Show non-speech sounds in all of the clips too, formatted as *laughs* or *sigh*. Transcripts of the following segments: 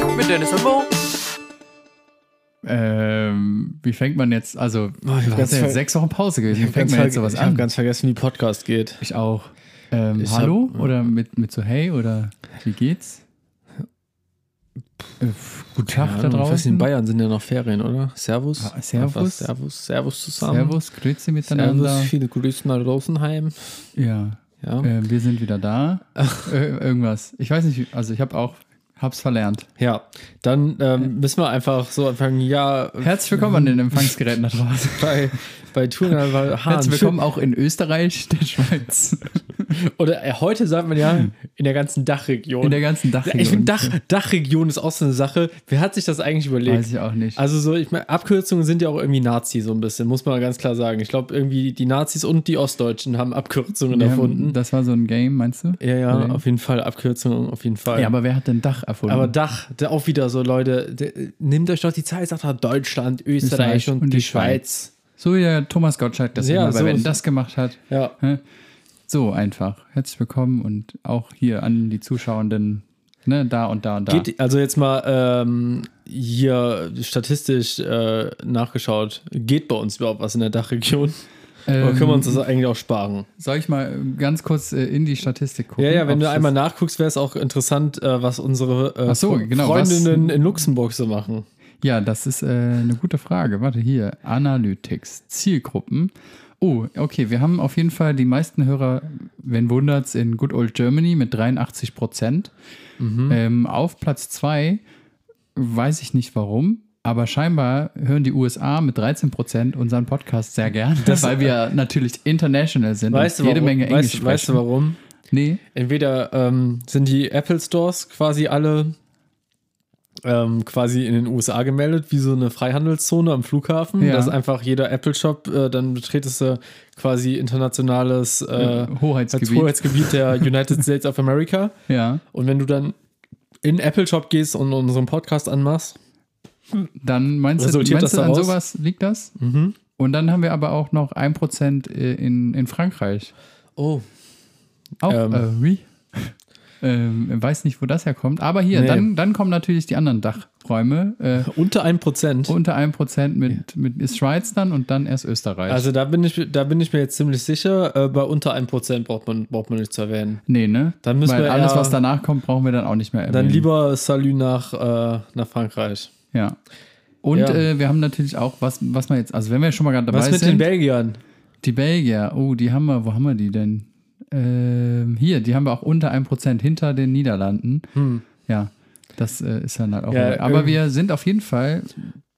Folge mit Dennis und Mo. Ähm, wie fängt man jetzt, also, Oh, ich hab du hast ganz ja jetzt sechs Wochen Pause gewesen. Wie Ich fängt man jetzt sowas ich habe an? ganz vergessen, wie Podcast geht. ich auch. Ähm, Ich hallo? hab- Oder mit, mit so Hey oder wie geht's? Äh, guten Tag da Ahnung, ich weiß nicht, draußen. in Bayern sind ja noch Ferien, oder? Servus. Ah, Servus. Servus. Servus zusammen. Servus, grüezi miteinander. Servus. Viele Grüße nach Rosenheim. Ja, Ja. äh, wir sind wieder da. äh, irgendwas. Ich weiß nicht, also ich habe auch, hab's verlernt. ja. Dann ähm, müssen wir einfach so anfangen, ja, Herzlich willkommen an den Empfangsgeräten da draußen. bei, bei Touren weil *laughs* Herzlich willkommen auch in Österreich, der Schweiz, *laughs* Oder äh, heute sagt man ja in der ganzen Dachregion. in der ganzen Dachregion. ich finde, Dach, Dachregion ist auch so eine Sache. Wer hat sich das eigentlich überlegt? Weiß ich auch nicht. Also so, ich meine, Abkürzungen sind ja auch irgendwie Nazi so ein bisschen, muss man ganz klar sagen. Ich glaube, irgendwie die Nazis und die Ostdeutschen haben Abkürzungen Ja, erfunden. Das war so ein Game, meinst du? Ja, ja, Oder? auf jeden Fall, Abkürzungen auf jeden Fall. Ja, aber wer hat denn Dach erfunden? Aber Dach, da auch wieder so, Leute, de, nehmt euch doch die Zeit, sagt Deutschland, Österreich, Österreich und, und die die Schweiz. So wie der Thomas Gottschalk das Ja, immer bei so ist- das gemacht hat. Ja. So einfach. Herzlich willkommen und auch hier an die Zuschauenden, ne, da und da und da. Geht, also jetzt mal ähm, hier statistisch äh, nachgeschaut, geht bei uns überhaupt was in der Dachregion? Oder können wir uns das eigentlich auch sparen? Soll ich mal ganz kurz äh, in die Statistik gucken? Ja, ja, wenn du einmal nachguckst, wäre es auch interessant, äh, was unsere äh, so, genau, Freundinnen was- in Luxemburg so machen. Ja, das ist äh, eine gute Frage. Warte hier. Analytics, Zielgruppen. Oh, okay, wir haben auf jeden Fall die meisten Hörer, wenn wundert's, in Good Old Germany mit 83 Prozent. Mhm. Ähm, auf Platz 2 weiß ich nicht warum, aber scheinbar hören die USA mit 13 Prozent unseren Podcast sehr gern, weil wir natürlich international sind Weißt du, und jede warum? Menge Englisch weißt, weißt du sprechen. warum? Nee, Entweder ähm, sind die Apple Stores quasi alle ähm, quasi in den USA gemeldet, wie so eine Freihandelszone am Flughafen. Ja. Das ist einfach jeder Apple Shop, äh, dann betretest du quasi internationales äh, Hoheitsgebiet. Hoheitsgebiet der United *laughs* States of America. ja, Und wenn du dann in den Apple Shop gehst und unseren Podcast anmachst, dann meinst du, meinst das du an sowas liegt das? Und dann haben wir aber auch noch 1% in, in Frankreich. oh, Auch, Ähm. äh, wie? Ähm, weiß nicht, wo das herkommt. Aber hier, Nee. dann, dann kommen natürlich die anderen Dachräume. Äh, unter 1%. unter 1% mit, mit ist Schweiz dann und dann erst Österreich. Also da bin ich, da bin ich mir jetzt ziemlich sicher, äh, bei unter 1% braucht man, braucht man nicht zu erwähnen. nee, ne? Dann müssen Weil wir alles, eher- was danach kommt, brauchen wir dann auch nicht mehr erwähnen. Dann lieber Salut nach, äh, nach Frankreich. Ja. Und Ja. Äh, wir haben natürlich auch, was, was man jetzt, also wenn wir schon mal gerade dabei Was mit sind, den Belgiern? die Belgier, oh, die haben wir, wo haben wir die denn? Ähm, hier, die haben wir auch unter 1% hinter den Niederlanden. Ja, das äh, ist dann halt auch. Hm. Ja, Aber wir sind auf jeden Fall,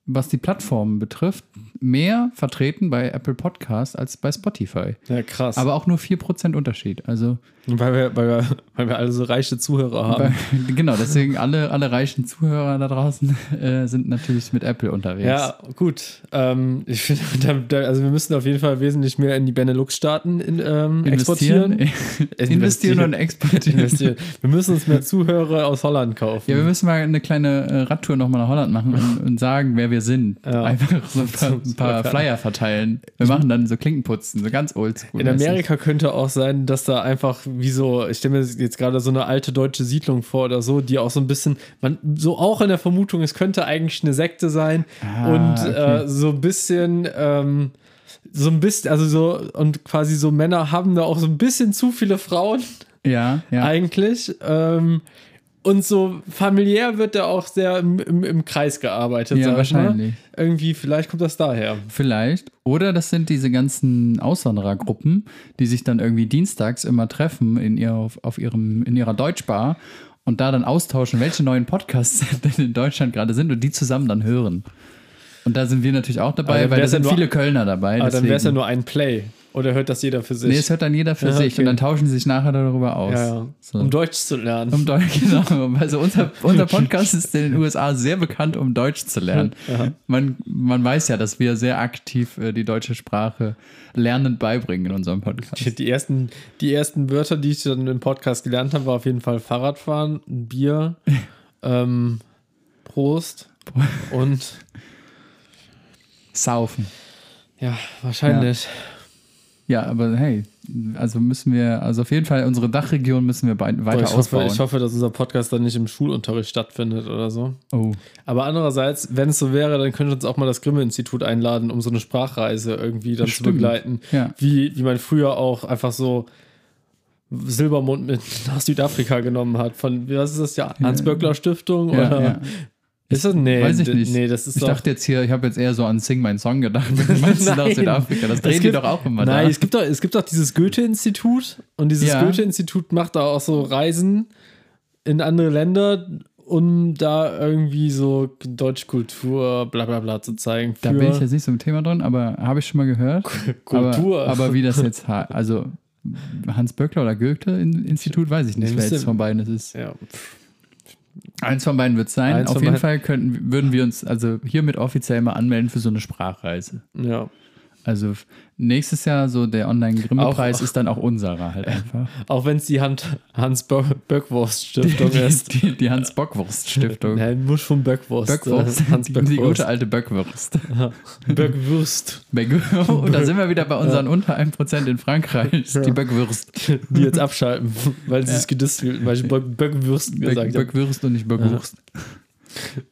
was die Plattformen betrifft, mehr vertreten bei Apple Podcast als bei Spotify. Ja, krass. Aber auch nur 4% Unterschied. Also, weil, wir, weil, wir, weil wir alle so reiche Zuhörer haben. bei, genau, deswegen alle, alle reichen Zuhörer da draußen äh, sind natürlich mit Apple unterwegs. Ja, gut. Ähm, ich finde, *laughs* da, da, also wir müssen auf jeden Fall wesentlich mehr in die Benelux-Staaten in, ähm, Investieren, *laughs* exportieren. investieren und exportieren. investieren. Wir müssen uns mehr Zuhörer aus Holland kaufen. Ja, wir müssen mal eine kleine äh, Radtour nochmal nach Holland machen und, und sagen, wer wir sind. Ja. Einfach so ein paar, ein paar Flyer verteilen. Wir machen dann so Klinkenputzen, so ganz oldschool. In Amerika könnte auch sein, dass da einfach wie so, ich stelle mir jetzt gerade so eine alte deutsche Siedlung vor oder so, die auch so ein bisschen, man so auch in der Vermutung, es könnte eigentlich eine Sekte sein Ah, und okay. äh, so ein bisschen, ähm, so ein bisschen, also so und quasi so Männer haben da auch so ein bisschen zu viele Frauen Ja, ja. *laughs* eigentlich. Ähm, und so familiär wird da auch sehr im, im, im Kreis gearbeitet, Ja, sag ich mal. wahrscheinlich. Irgendwie, vielleicht kommt das daher. Vielleicht. Oder das sind diese ganzen Auswanderergruppen, die sich dann irgendwie dienstags immer treffen in, ihr, auf, auf ihrem, in ihrer Deutschbar und da dann austauschen, welche neuen Podcasts *laughs* denn in Deutschland gerade sind und die zusammen dann hören. Und da sind wir natürlich auch dabei, weil da ja sind viele Kölner dabei. Aber dann wäre es ja nur ein Play. Oder hört das jeder für sich? Nee, es hört dann jeder für Ja, sich okay. und dann tauschen sie sich nachher darüber aus. ja, ja. So. Um Deutsch zu lernen. Um Deutsch, *laughs* genau. Also unser, *laughs* unser Podcast ist in den USA sehr bekannt, um Deutsch zu lernen. Man, man weiß ja, dass wir sehr aktiv äh, die deutsche Sprache lernend beibringen in unserem Podcast. Die ersten, die ersten Wörter, die ich dann im Podcast gelernt habe, war auf jeden Fall Fahrradfahren, Bier, *laughs* ähm, Prost und Saufen. ja, wahrscheinlich. Ja, aber hey, also müssen wir, also auf jeden Fall unsere Dachregion müssen wir weiter Boah, ich, ausbauen. hoffe, ich hoffe, dass unser Podcast dann nicht im Schulunterricht stattfindet oder so. oh, Aber andererseits, wenn es so wäre, dann könnte uns auch mal das Grimme-Institut einladen, um so eine Sprachreise irgendwie dann zu Stimmt. begleiten. Ja. Wie, wie man früher auch einfach so Silbermond mit *laughs* nach Südafrika genommen hat. Von, wie was ist das ja? Hans-Böckler-Stiftung? ja, oder? ja. Ist das? Nee, Weiß ich nicht. Nee, das ist ich doch. dachte jetzt hier, ich habe jetzt eher so an Sing My Song gedacht. *laughs* Nach Nein. Südafrika? Das drehen die doch auch immer Nein, da. es gibt doch, es gibt doch dieses Goethe-Institut und dieses Ja. Goethe-Institut macht da auch so Reisen in andere Länder, um da irgendwie so Deutschkultur, bla bla bla zu zeigen. Da bin ich jetzt nicht so im Thema drin, aber habe ich schon mal gehört. Kultur. Aber, aber wie das jetzt, also Hans Böckler oder Goethe-Institut, weiß ich nicht, Nee, wer jetzt von beiden es ist. ja. Eins von beiden wird es sein. Eins Auf jeden beiden. Fall könnten, würden wir uns also hiermit offiziell mal anmelden für so eine Sprachreise. ja. Also nächstes Jahr so der Online-Grimme-Preis ist dann auch unserer halt einfach. *laughs* Auch wenn es die Hand, Hans-Böckwurst-Stiftung ist. Die, die, die Hans-Bockwurst-Stiftung. *laughs* Nein, muss von Böckwurst. Böckwurst, äh, Hans die, die Böckwurst. gute alte Böckwurst. *laughs* Böckwurst, Böck- Und da sind wir wieder bei unseren unter 1% in Frankreich. Die Böckwurst. die jetzt abschalten, weil sie sich gedisst fühlen, weil ich Böck, Böckwürst Böck, gesagt habe. Böckwurst und nicht Böckwurst.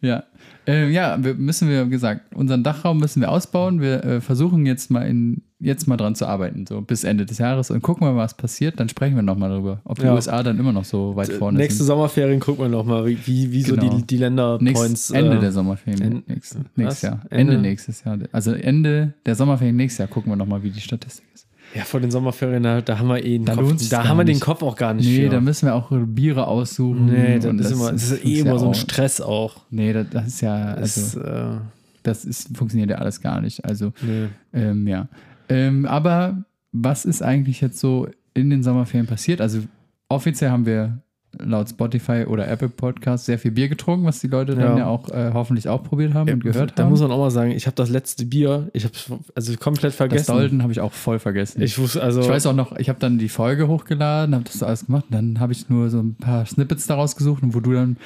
Ja. Äh, ja, wir müssen wir, wie gesagt, unseren Dachraum müssen wir ausbauen. Wir äh, versuchen jetzt mal in, jetzt mal dran zu arbeiten, so bis Ende des Jahres und gucken wir mal, was passiert. Dann sprechen wir nochmal darüber, ob die Ja. USA dann immer noch so weit vorne Nächste sind. Sommerferien gucken wir nochmal, wie, wie, wie so Genau. die, die Länderpoints. Ende äh, der Sommerferien. en- nächstes, nächstes Jahr. Ende? Ende nächstes Jahr. Also Ende der Sommerferien nächstes Jahr gucken wir nochmal, wie die Statistik ist. Ja, vor den Sommerferien, da, da haben wir eh den Da Kopf. Da haben wir den. Kopf auch gar nicht Nee, für. da müssen wir auch Biere aussuchen. nee, das, ist, immer, das ist eh immer so ein Stress auch. Nee, das, das ist ja, Das, also, äh, das ist, funktioniert ja alles gar nicht. Also, nee. ähm, ja. Ähm, aber was ist eigentlich jetzt so in den Sommerferien passiert? Also, offiziell haben wir laut Spotify oder Apple Podcast sehr viel Bier getrunken, was die Leute dann Ja. ja auch äh, hoffentlich auch probiert haben und gehört da haben. muss man auch mal sagen, ich habe das letzte Bier, ich habe also komplett das vergessen. Dolden habe ich auch voll vergessen. Ich wusste, also. Ich weiß auch noch, ich habe dann die Folge hochgeladen, habe das alles gemacht und dann habe ich nur so ein paar Snippets daraus gesucht und wo du dann,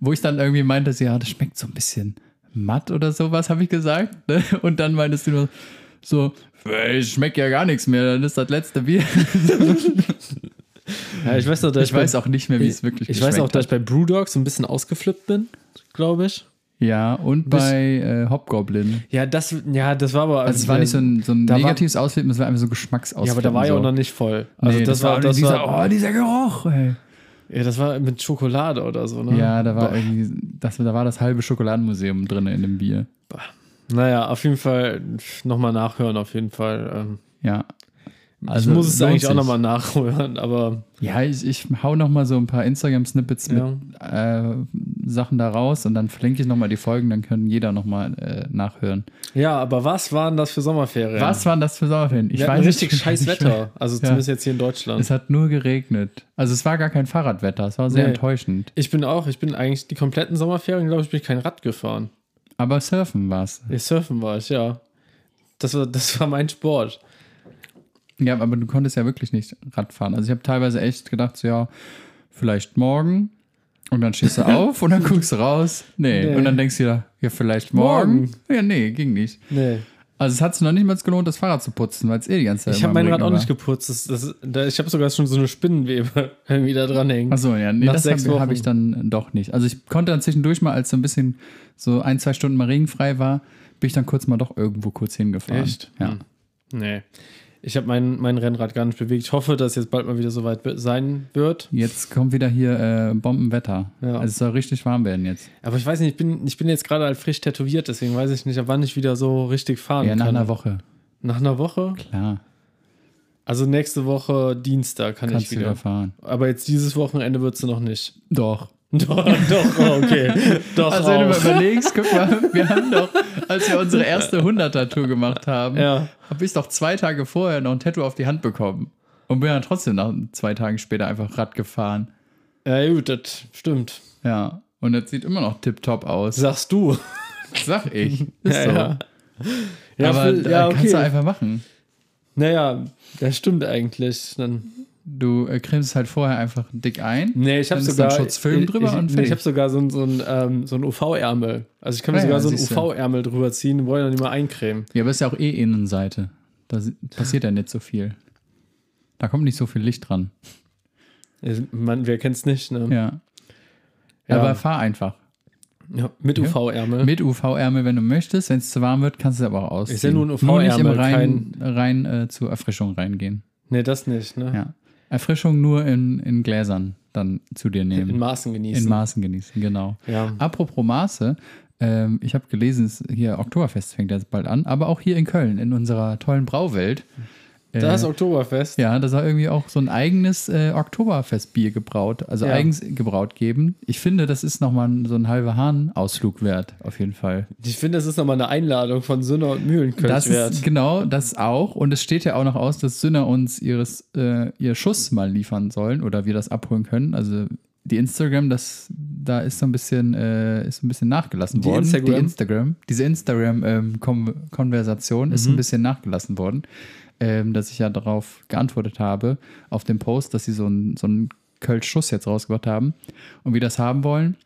wo ich dann irgendwie meinte, ja, das schmeckt so ein bisschen matt oder sowas, habe ich gesagt. Ne? Und dann meintest du nur so, "Ey, es schmeckt ja gar nichts mehr, dann ist das letzte Bier. *laughs* ja, ich weiß noch, Ich weiß auch nicht mehr, wie es wirklich Ich weiß auch, dass ich bei Brewdog so ein bisschen ausgeflippt bin, glaube ich. Ja, und Bis- bei äh, Hobgoblin. Ja, das, ja, das war aber. Also es war nicht so ein, so ein da war- negatives Ausflippen, es war einfach so Geschmacksausflippen. Ja, aber da war ja so. auch noch nicht voll. Also nee, das, war, das dieser, war, oh, dieser Geruch, ey. ja, das war mit Schokolade oder so, ne? Ja, da war Boah. irgendwie, das, da war das halbe Schokoladenmuseum drin in dem Bier. Naja, auf jeden Fall nochmal nachhören, auf jeden Fall. Ähm, Ja. Ich muss es eigentlich auch sich. nochmal nachhören, aber Ja, ich, ich hau noch mal so ein paar Instagram-Snippets mit äh, Sachen da raus und dann verlinke ich noch mal die Folgen, dann können jeder noch mal äh, nachhören. ja, aber was waren das für Sommerferien? Was waren das für Sommerferien? Ich Wir weiß richtig es scheiß nicht mehr. Wetter. *laughs* Also Ja. zumindest jetzt hier in Deutschland. Es hat nur geregnet. Also es war gar kein Fahrradwetter, es war sehr Nee. enttäuschend. Ich bin auch, ich bin eigentlich die kompletten Sommerferien, glaube ich, bin ich kein Rad gefahren. Aber Surfen war es. Nee, surfen war ich, ja. Das war, das war mein Sport. Ja, aber du konntest ja wirklich nicht Rad fahren. Also ich habe teilweise echt gedacht, so, ja, vielleicht morgen. Und dann stehst du *laughs* auf und dann guckst du raus. Nee. Nee. Und dann denkst du dir, ja, vielleicht morgen. Morgen. Ja, nee, ging nicht. Nee. Also es hat sich noch nicht mal gelohnt, das Fahrrad zu putzen, weil es eh die ganze Zeit Ich habe mein Rad auch nicht geputzt. Das, das, da, ich habe sogar schon so eine Spinnenwebe *laughs* irgendwie da dran hängen. Achso, ja, nee, Nach das sechs habe Wochen. hab ich dann doch nicht. Also ich konnte dann zwischendurch mal, als so ein bisschen so ein, zwei Stunden mal regenfrei war, bin ich dann kurz mal doch irgendwo kurz hingefahren. Echt? Ja. Hm. Nee. Ich habe mein, mein Rennrad gar nicht bewegt. Ich hoffe, dass jetzt bald mal wieder so weit be- sein wird. Jetzt kommt wieder hier äh, Bombenwetter. Ja. Also es soll richtig warm werden jetzt. Aber ich weiß nicht, ich bin, ich bin jetzt gerade halt frisch tätowiert, deswegen weiß ich nicht, ab wann ich wieder so richtig fahren Ja, nach kann. einer Woche. Nach einer Woche? Klar, Also nächste Woche Dienstag kann kannst ich wieder. wieder fahren. Aber jetzt dieses Wochenende wird sie noch nicht. Doch. *laughs* Doch, doch, oh, okay. Doch, Also wenn du mal überlegst, guck mal, *laughs* wir haben doch, als wir unsere erste 100er-Tour gemacht haben, Ja. habe ich doch zwei Tage vorher noch ein Tattoo auf die Hand bekommen. Und bin dann trotzdem nach zwei Tagen später einfach Rad gefahren. Ja, gut, das stimmt. Ja. Und das sieht immer noch tipptopp aus. Sagst du. *laughs* Sag ich. Ist Ja, so. ja. Ja, Aber für- ja, kannst du okay. einfach machen. Naja, das stimmt eigentlich. Dann, Du äh, cremst halt vorher einfach dick ein. nee, ich habe sogar. dann Schutzfilm drüber ich, und nee, ich habe sogar so, ein- so ein, ähm, so ein UV-Ärmel. Also ich kann mir Ah ja, sogar so einen. UV-Ärmel drüber ziehen, wo ich dann nicht mal eincremen. Ja, aber ist ja auch eh Innenseite. Da si- passiert ja nicht so viel. Da kommt nicht so viel Licht dran. Man, wer kennt's nicht, ne? Ja. Ja. Aber fahr einfach. Ja, mit Ja. UV-Ärmel. Mit UV-Ärmel, wenn du möchtest. Wenn es zu warm wird, kannst du es aber auch ausziehen. Ist ja nur ein nicht im UV-Ärmel, rein, rein äh, zur Erfrischung reingehen. Nee, das nicht, ne? Ja. Erfrischung nur in, in Gläsern dann zu dir nehmen. In Maßen genießen. In Maßen genießen, genau. ja. Apropos Maße, ähm, ich habe gelesen, es hier Oktoberfest fängt jetzt bald an, aber auch hier in Köln, in unserer tollen Brauwelt. Äh, Da ist Oktoberfest. ja, da soll irgendwie auch so ein eigenes äh, Oktoberfestbier gebraut, also Ja. eigens gebraut geben. Ich finde, das ist nochmal so ein halber Hahn-Ausflug wert, auf jeden Fall. Ich finde, das ist nochmal eine Einladung von Sünner und Mühlenkölsch Das wert. ist, genau, das auch. Und es steht ja auch noch aus, dass Sünner uns ihres, äh, ihr Schuss mal liefern sollen oder wir das abholen können. Also die Instagram, das, da ist so ein bisschen, äh, ist ein bisschen nachgelassen Die worden. Instagram? Die Instagram, diese Instagram-Konversation ist Mhm. ein bisschen nachgelassen worden. Ähm, dass ich ja darauf geantwortet habe, auf dem Post, dass sie so einen so einen Kölsch-Schuss jetzt rausgebracht haben und wir das haben wollen.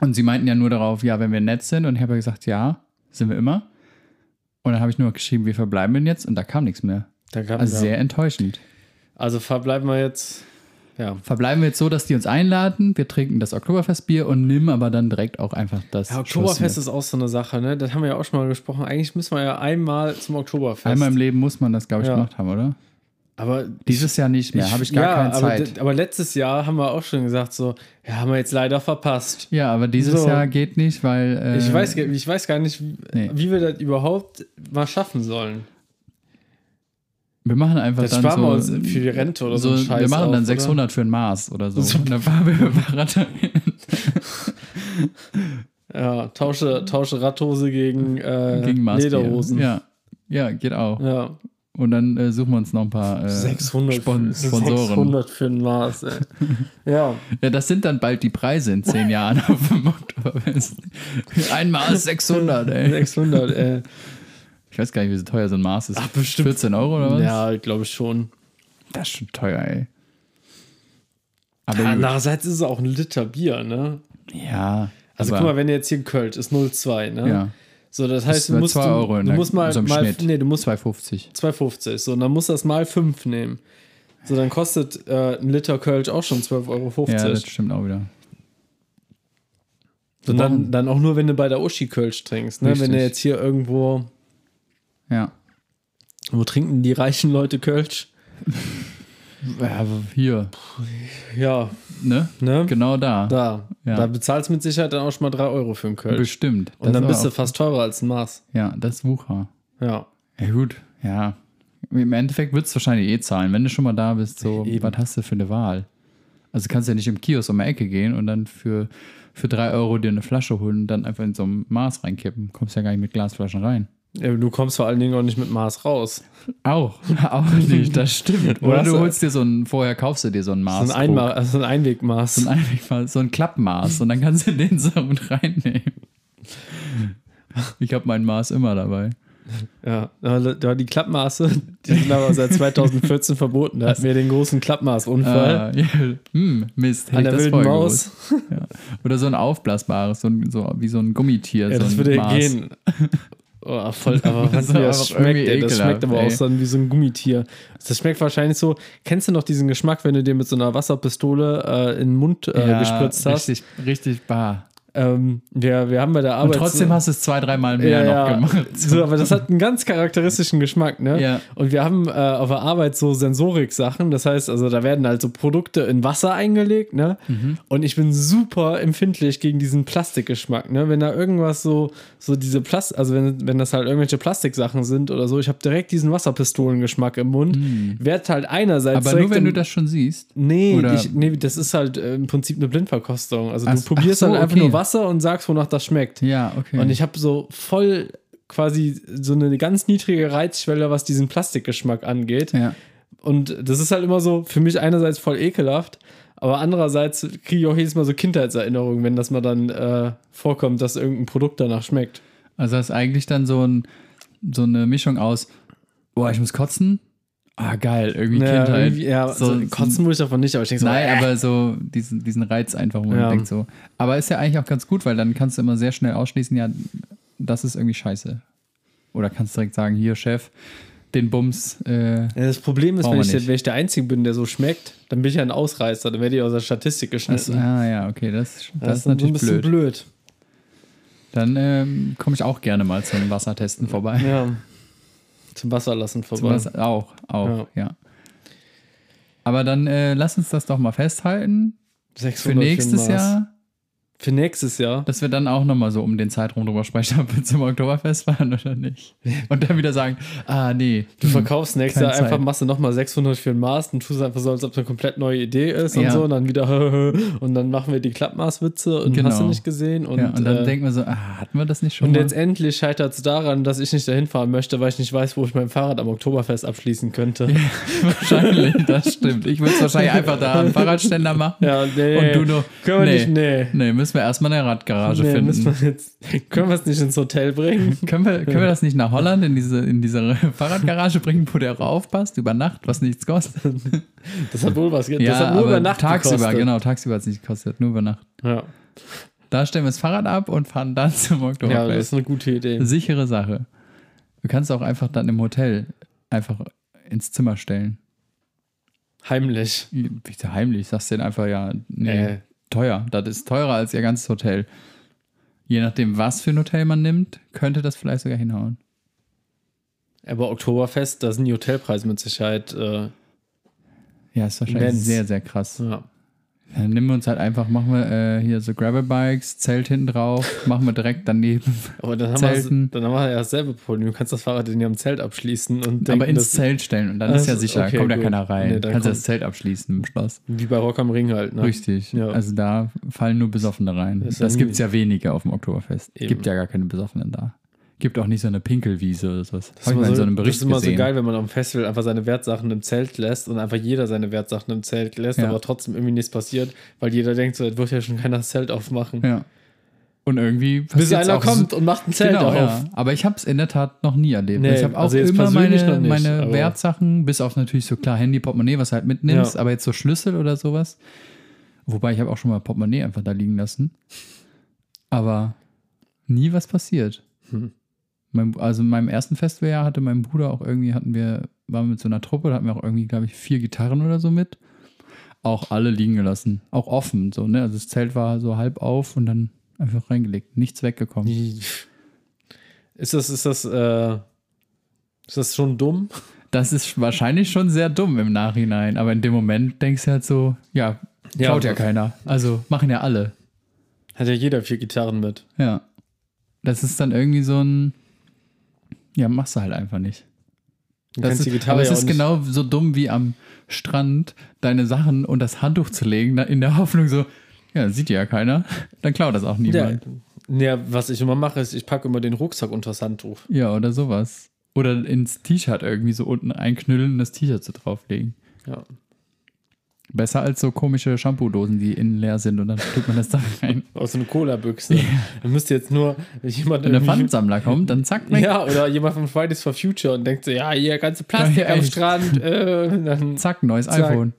Und sie meinten ja nur darauf, ja, wenn wir nett sind. Und ich habe ja gesagt, ja, sind wir immer. Und dann habe ich nur geschrieben, wir verbleiben denn jetzt und da kam nichts mehr. Da gab, Also sehr enttäuschend. also verbleiben wir jetzt. Ja. Verbleiben wir jetzt so, dass die uns einladen, wir trinken das Oktoberfestbier und nimm aber dann direkt auch einfach das. ja Oktoberfest ist auch so eine Sache, ne? Das haben wir ja auch schon mal gesprochen. Eigentlich müssen wir ja einmal zum Oktoberfest. Einmal im Leben muss man das, glaube ich, Ja. gemacht haben, oder? aber Dieses Jahr nicht mehr, habe ich gar ja, keine aber, Zeit. d- aber letztes Jahr haben wir auch schon gesagt, so, ja, haben wir jetzt leider verpasst. Ja, aber dieses So. Jahr geht nicht, weil. Äh, Ich, weiß, ich weiß gar nicht, wie, Nee. wie wir das überhaupt mal schaffen sollen. Wir machen einfach Das dann sparen so. wir uns für die Rente oder so. so Scheiß wir machen auf, dann oder? 600 für ein Maß oder so. *laughs* So. Und dann fahren wir mit dahin. *laughs* Ja, tausche, tausche Radhose gegen, äh, gegen. Lederhosen. Ja. ja, geht auch. Ja. Und dann äh, suchen wir uns noch ein paar äh, 600, Spon Sponsoren. 600 für ein Maß, ey. *laughs* ja. Ja, das sind dann bald die Preise in zehn Jahren auf dem Oktoberfest. Ein Maß 600, ey. 600, ey. Ich weiß gar nicht, wie so teuer so ein Maß ist. Ach, bestimmt. 14 Euro oder was? Ja, ich glaube schon. Das ist schon teuer, ey. Aber Ja, andererseits ist es auch ein Liter Bier, ne? ja. Also guck mal, wenn ihr jetzt hier Köln ist 0,2, ne? Ja. So, das Das heißt, du wäre musst, 2 Euro du musst mal, so mal Schnitt. nee, du musst 2,50. 2,50. So, und dann musst du das mal 5 nehmen. So, dann kostet äh, ein Liter Kölsch auch schon 12,50 Euro. Ja, das stimmt auch wieder. und dann, dann auch nur, wenn du bei der Uschi Kölsch trinkst. Ne? Wenn Richtig. du jetzt hier irgendwo, Ja. wo trinken die reichen Leute Kölsch? *laughs* ja hier, Ja, ne? ne? Genau da. Da. Ja. Da bezahlst du mit Sicherheit dann auch schon mal 3 Euro für einen Kölsch. Bestimmt. Und dann ist bist du fast teurer als ein Maß. auch, Ja, das ist Wucher. Ja. Ja, gut. Ja. Im Endeffekt würdest du wahrscheinlich eh zahlen. Wenn du schon mal da bist, so, Eben. was hast du für eine Wahl? Also kannst du ja nicht im Kiosk um die Ecke gehen und dann für, für drei Euro dir eine Flasche holen und dann einfach in so ein Maß reinkippen. Kommst ja gar nicht mit Glasflaschen rein. Ja, Du kommst vor allen Dingen auch nicht mit Maß raus. Auch. *laughs* Auch nicht, das stimmt. Oder du holst dir so ein, vorher kaufst du dir so ein Maß. So ein, Einma also ein Einwegmaß. So ein Einwegmaß, so ein Klappmaß und dann kannst du den so mit reinnehmen. Ich habe mein Maß immer dabei. Ja, die Klappmaße, die sind aber seit 2014 verboten. Da hatten wir den großen Klappmaßunfall Äh, ja, hm, Mist, hätte an ich der wilden Maus. Ja. Oder so ein aufblasbares, so, ein, so wie so ein Gummitier. Ja, so das würde Maß. gehen. Oh, voll, aber *laughs* Das was das auch schmeckt, ey, das schmeckt aber ey. auch so wie so ein Gummitier. Das schmeckt wahrscheinlich so. Kennst du noch diesen Geschmack, wenn du dir mit so einer Wasserpistole äh, in den Mund äh, Ja, gespritzt hast? Richtig, richtig bar. Ähm, wir, wir haben bei der Und Arbeit. trotzdem hast du es zwei, dreimal mehr ja, noch ja. gemacht. So, aber das hat einen ganz charakteristischen Geschmack, ne? Ja. Und wir haben äh, auf der Arbeit so Sensorik-Sachen. Das heißt, also da werden halt so Produkte in Wasser eingelegt, ne? Mhm. Und ich bin super empfindlich gegen diesen Plastikgeschmack, ne? Wenn da irgendwas so, so diese Plast, also wenn, wenn das halt irgendwelche Plastiksachen sind oder so, ich habe direkt diesen Wasserpistolengeschmack im Mund. Werd halt einerseits. Mhm. Aber nur wenn du das schon siehst. Nee, ich, nee, das ist halt äh, im Prinzip eine Blindverkostung. Also Ach du probierst so, halt einfach okay. nur Wasser und sagst, wonach das schmeckt. Ja, okay. Und ich habe so voll quasi so eine ganz niedrige Reizschwelle, was diesen Plastikgeschmack angeht. ja. Und das ist halt immer so für mich einerseits voll ekelhaft, aber andererseits kriege ich auch jedes Mal so Kindheitserinnerungen, wenn das mal dann äh, vorkommt, dass irgendein Produkt danach schmeckt. Also das ist eigentlich dann so, ein, so eine Mischung aus, boah, ich muss kotzen. Ah, geil, irgendwie Ja, Kindheit. irgendwie, ja, so, kotzen muss ich davon nicht, aber ich denke so, Nein, äh, aber so diesen, diesen Reiz einfach, wo man Ja. denkt so. Aber ist ja eigentlich auch ganz gut, weil dann kannst du immer sehr schnell ausschließen, ja, das ist irgendwie scheiße. Oder kannst direkt sagen, hier, Chef, den Bums. Äh, Ja, das Problem ist, wenn ich, nicht. wenn ich der Einzige bin, der so schmeckt, dann bin ich ja ein Ausreißer. Dann werde ich aus der Statistik geschnitten. das, ah ja, okay, das, das, Das ist natürlich so ein bisschen blöd. blöd. Dann ähm, komme ich auch gerne mal zum Wassertesten vorbei. Ja. Zum Wasserlassen Zum vorbei. Wasser, auch, auch, ja. Aber dann äh, lass uns das doch mal festhalten. 600 Für nächstes. Jahr, Für nächstes Jahr. dass wir dann auch nochmal so um den Zeitraum drüber sprechen, *laughs* ob wir zum Oktoberfest fahren oder nicht. Und dann wieder sagen, ah nee. Du verkaufst nächstes Jahr einfach, Zeit. machst du nochmal 600 für ein Maß und tust einfach so, als ob es eine komplett neue Idee ist und Ja. so. Und dann wieder, *laughs* und dann machen wir die Klappmaßwitze und Genau. hast du nicht gesehen. Und, ja, und dann äh, denken wir so, ah, hatten wir das nicht schon und mal? letztendlich scheitert es daran, dass ich nicht dahin fahren möchte, weil ich nicht weiß, wo ich mein Fahrrad am Oktoberfest abschließen könnte. *laughs* wahrscheinlich, das stimmt. Ich würde es wahrscheinlich einfach da am Fahrradständer machen. Ja, nee. Und du nur, Können wir nee. nicht, nee. Nee, müssen wir erstmal eine Radgarage Nee, finden. müssen wir jetzt, können wir es nicht ins Hotel bringen? *laughs* Können wir, können wir das nicht nach Holland in diese, in diese *laughs* Fahrradgarage bringen, wo der aufpasst, über Nacht, was nichts kostet? *laughs* Das hat wohl was. Das Ja, hat nur aber über Nacht tagsüber, gekostet. genau, tagsüber hat es nicht gekostet, nur über Nacht. Ja. Da stellen wir das Fahrrad ab und fahren dann zum ja, das Oktoberfest. ist eine gute Idee. Sichere Sache. Du kannst auch einfach dann im Hotel einfach ins Zimmer stellen. Heimlich. Wie heimlich, sagst du denen einfach, ja, nee, Äh. Teuer. Das ist teurer als ihr ganzes Hotel. Je nachdem, was für ein Hotel man nimmt, könnte das vielleicht sogar hinhauen. Aber Oktoberfest, da sind die Hotelpreise mit Sicherheit. Äh, Ja, ist wahrscheinlich Immens. sehr, sehr krass. ja. Dann nehmen wir uns halt einfach, machen wir äh, hier so Gravel-Bikes, Zelt hinten drauf, *laughs* machen wir direkt daneben. Aber dann haben, Zelten. wir, dann haben wir ja dasselbe Problem. Du kannst das Fahrrad in ihrem Zelt abschließen und denken, aber ins Zelt stellen und dann ist ja Also, sicher, okay, kommt ja gut. keiner rein. Nee, kannst das Zelt abschließen im Schloss. wie bei Rock am Ring halt. Ne? Richtig. Ja. Also da fallen nur Besoffene rein. Das Das, ja gibt es ja wenige auf dem Oktoberfest. Eben. Gibt ja gar keine Besoffenen da. Gibt auch nicht so eine Pinkelwiese oder sowas. Das ist, Habe ich immer mal in so, so einem das Bericht ist immer gesehen. so geil, wenn man am Festival einfach seine Wertsachen im Zelt lässt und einfach jeder seine Wertsachen im Zelt lässt, Ja. aber trotzdem irgendwie nichts passiert, weil jeder denkt, so, es wird ja schon keiner das Zelt aufmachen. Ja. Und irgendwie Bis einer auch kommt und macht ein Zelt genau, auf. ja. Aber ich habe es in der Tat noch nie erlebt. Nee, ich habe auch also jetzt immer meine, nicht, meine Wertsachen, bis auf natürlich so klar Handy, Portemonnaie, was halt mitnimmst, Ja. aber jetzt so Schlüssel oder sowas. Wobei ich habe auch schon mal Portemonnaie einfach da liegen lassen. Aber nie was passiert. Hm. Mein, also in meinem ersten Festivaljahr hatte mein Bruder auch irgendwie, hatten wir, waren wir mit so einer Truppe, da hatten wir auch irgendwie, glaube ich, vier Gitarren oder so mit. Auch alle liegen gelassen. Auch offen, so, ne? Also das Zelt war so halb auf und dann einfach reingelegt. Nichts weggekommen. Ist das, ist das, äh, ist das schon dumm? Das ist wahrscheinlich schon sehr dumm im Nachhinein, aber in dem Moment denkst du halt so, ja, Ja, klaut ja, aber- keiner. Also machen ja alle. Hat ja jeder vier Gitarren mit. Ja. Das ist dann irgendwie so ein, ja, machst du halt einfach nicht. Du Das ist, die Gitarre aber es ja ist genau so dumm wie am Strand deine Sachen und das Handtuch zu legen, in der Hoffnung so, ja, sieht ja keiner, dann klaut das auch Ja, niemand. ja, was ich immer mache, ist, ich packe immer den Rucksack unter das Handtuch. Ja, oder sowas. Oder ins T-Shirt irgendwie so unten einknüllen und das T-Shirt so drauflegen. Ja. Besser als so komische Shampoo-Dosen, die innen leer sind und dann tut man das da *laughs* rein. Aus so einer Cola-Büchse. Dann müsste jetzt nur jemand Wenn der Pfandsammler kommt, dann zack, weg. Ja, oder jemand von Fridays for Future und denkt so, ja, hier ganze Plastik Ja, am. Strand, äh, dann Zack, neues Zack. iPhone.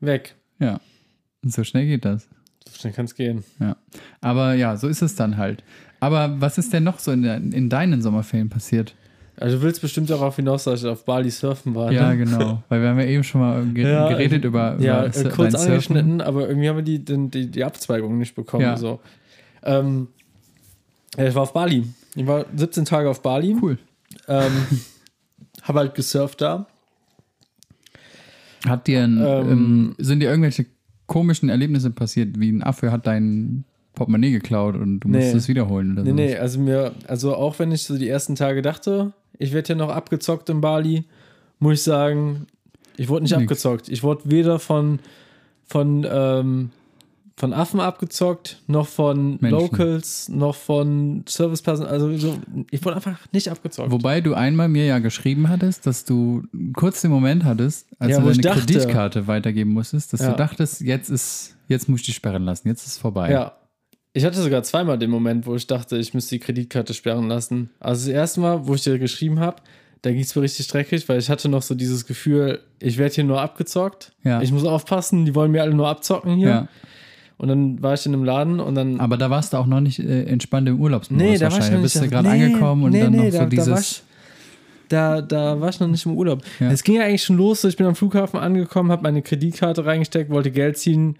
weg. Ja. Und so schnell geht das. So schnell kann es gehen. Ja. Aber ja, so ist es dann halt. Aber was ist denn noch so in, der, in deinen Sommerferien passiert? Also du willst bestimmt darauf hinaus, dass ich auf Bali surfen war. Ja, ne? genau. Weil wir haben ja eben schon mal ge Ja, geredet über, Ja, über äh, Sur- kurz Surfen. angeschnitten, aber irgendwie haben wir die, die, die, Abzweigung nicht bekommen. Ja. So. Ähm, ja, ich war auf Bali. Ich war 17 Tage auf Bali. Cool. Ähm, habe halt gesurft da. Hat dir ein, Ähm, ähm, sind dir irgendwelche komischen Erlebnisse passiert, wie ein Affe hat dein Portemonnaie geklaut und du musst Nee. es wiederholen oder Nee, so? nee, also mir, also auch wenn ich so die ersten Tage dachte, ich werde ja noch abgezockt in Bali, muss ich sagen, ich wurde nicht Nix. abgezockt. Ich wurde weder von, von, ähm, von Affen abgezockt, noch von Menschen. Locals, noch von Servicepersonen. Also so, ich wurde einfach nicht abgezockt. Wobei du einmal mir ja geschrieben hattest, dass du kurz den Moment hattest, als Ja, du deine dachte- Kreditkarte weitergeben musstest, dass Ja. du dachtest, jetzt ist, jetzt muss ich dich sperren lassen, jetzt ist es vorbei. Ja. Ich hatte sogar zweimal den Moment, wo ich dachte, ich müsste die Kreditkarte sperren lassen. Also das erste Mal, wo ich dir geschrieben habe, da ging es mir richtig dreckig, weil ich hatte noch so dieses Gefühl, ich werde hier nur abgezockt. Ja. Ich muss aufpassen, die wollen mir alle nur abzocken hier. Ja. Und dann war ich in einem Laden und dann. Aber da warst du auch noch nicht äh, entspannt im Urlaubsmodus nee, da war ich wahrscheinlich. noch Da bist nicht du gerade nee, angekommen und nee, dann nee, noch so da, da war dieses. ich, Da, da war ich noch nicht im Urlaub. Ja. Es ging ja eigentlich schon los. so, Ich bin am Flughafen angekommen, habe meine Kreditkarte reingesteckt, wollte Geld ziehen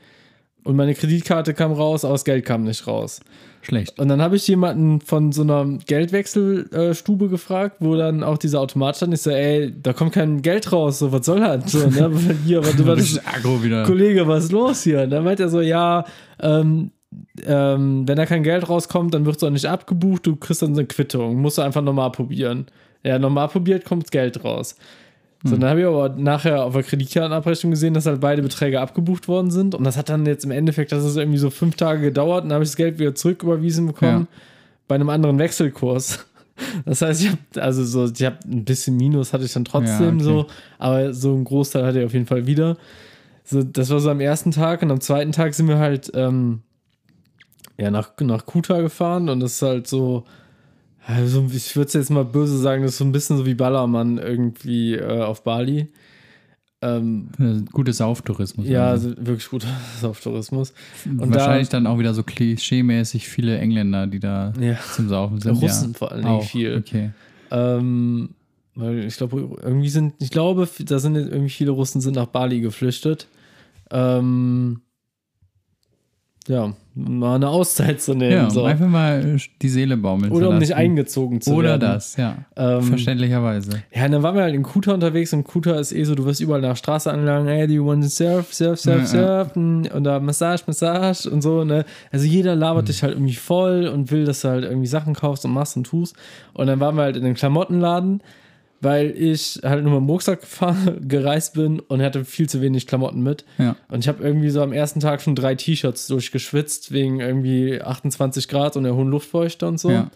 und meine Kreditkarte kam raus, aber das Geld kam nicht raus. Schlecht. Und dann habe ich jemanden von so einer Geldwechselstube gefragt, wo dann auch dieser Automat stand. Ich so, ey, da kommt kein Geld raus, so, was soll das? So, ne? *laughs* Hier, was, was wieder. Kollege, was ist los hier? Und dann meint er so, ja, ähm, ähm, wenn da kein Geld rauskommt, dann wird es auch nicht abgebucht, du kriegst dann eine Quittung. Musst du einfach nochmal probieren. Ja, nochmal probiert, kommt Geld raus. So, dann habe ich aber nachher auf der Kreditkartenabrechnung gesehen, dass halt beide Beträge abgebucht worden sind. Und das hat dann jetzt im Endeffekt, das ist irgendwie so fünf Tage gedauert. Und dann habe ich das Geld wieder zurücküberwiesen bekommen Ja. bei einem anderen Wechselkurs. Das heißt, ich habe also so, ich habe ein bisschen Minus hatte ich dann trotzdem Ja, okay. so, aber so einen Großteil hatte ich auf jeden Fall wieder. So, das war so am ersten Tag und am zweiten Tag sind wir halt ähm, ja, nach, nach Kuta gefahren und das ist halt so, also ich würde es jetzt mal böse sagen, das ist so ein bisschen so wie Ballermann irgendwie äh, auf Bali. Ähm, Äh, Gutes Sauftourismus. ja, also. also wirklich guter *laughs* Sauftourismus. Und Wahrscheinlich dann auch wieder so klischeemäßig viele Engländer, die da Ja. zum Saufen sind. Russen ja. vor allen Dingen Auch, viel. Okay. Ähm, weil ich glaube, irgendwie sind, ich glaube, da sind irgendwie viele Russen sind nach Bali geflüchtet. Ähm, ja, mal eine Auszeit zu nehmen. Ja, so. einfach mal die Seele baumeln Oder um nicht eingezogen zu Oder werden. das, ja. Ähm, Verständlicherweise. Ja, und dann waren wir halt in Kuta unterwegs und Kuta ist eh so, du wirst überall nach Straße angelangt, hey, do you want to surf, surf, surf, Ja, surf und da Massage, Massage und so, ne. Also jeder labert dich halt irgendwie voll und will, dass du halt irgendwie Sachen kaufst und machst und tust. Und dann waren wir halt in den Klamottenladen, weil ich halt nur mit dem Rucksack gefahren, *laughs* gereist bin und hatte viel zu wenig Klamotten mit. Ja. Und ich habe irgendwie so am ersten Tag schon drei T-Shirts durchgeschwitzt, wegen irgendwie 28 Grad und der hohen Luftfeuchte und so. Ja.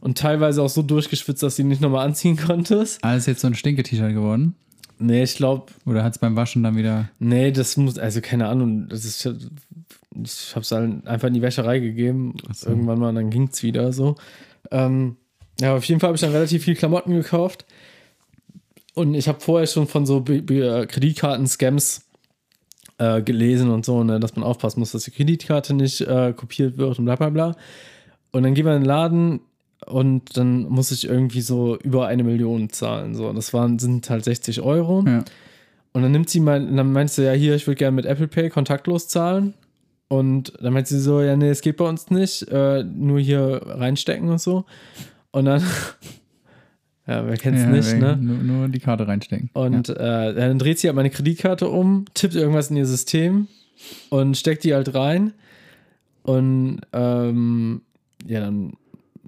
Und teilweise auch so durchgeschwitzt, dass du die nicht nochmal anziehen konntest. Alles jetzt so ein Stinke-T-Shirt geworden? Nee, ich glaube, Oder hat es beim Waschen dann wieder. nee, das muss, also keine Ahnung, das ist, ich habe es halt einfach in die Wäscherei gegeben, so. irgendwann mal, dann ging es wieder so. Ähm, ja, auf jeden Fall habe ich dann relativ viel Klamotten gekauft. Und ich habe vorher schon von so Be- Kreditkarten-Scams äh, gelesen und so, ne, dass man aufpassen muss, dass die Kreditkarte nicht äh, kopiert wird und bla bla bla. Und dann gehen wir in den Laden und dann muss ich irgendwie so über eine Million zahlen. So. Das waren, sind halt 60 Euro. Ja. Und dann nimmt sie mein, dann meinst du, ja, hier, ich würde gerne mit Apple Pay kontaktlos zahlen. Und dann meint sie so, ja, nee, es geht bei uns nicht, äh, nur hier reinstecken und so. Und dann, *laughs* ja, wer kennt's ja, nicht, ne? Nur, nur die Karte reinstecken. Und äh, dann dreht sie halt meine Kreditkarte um, tippt irgendwas in ihr System und steckt die halt rein. Und ähm, ja, dann,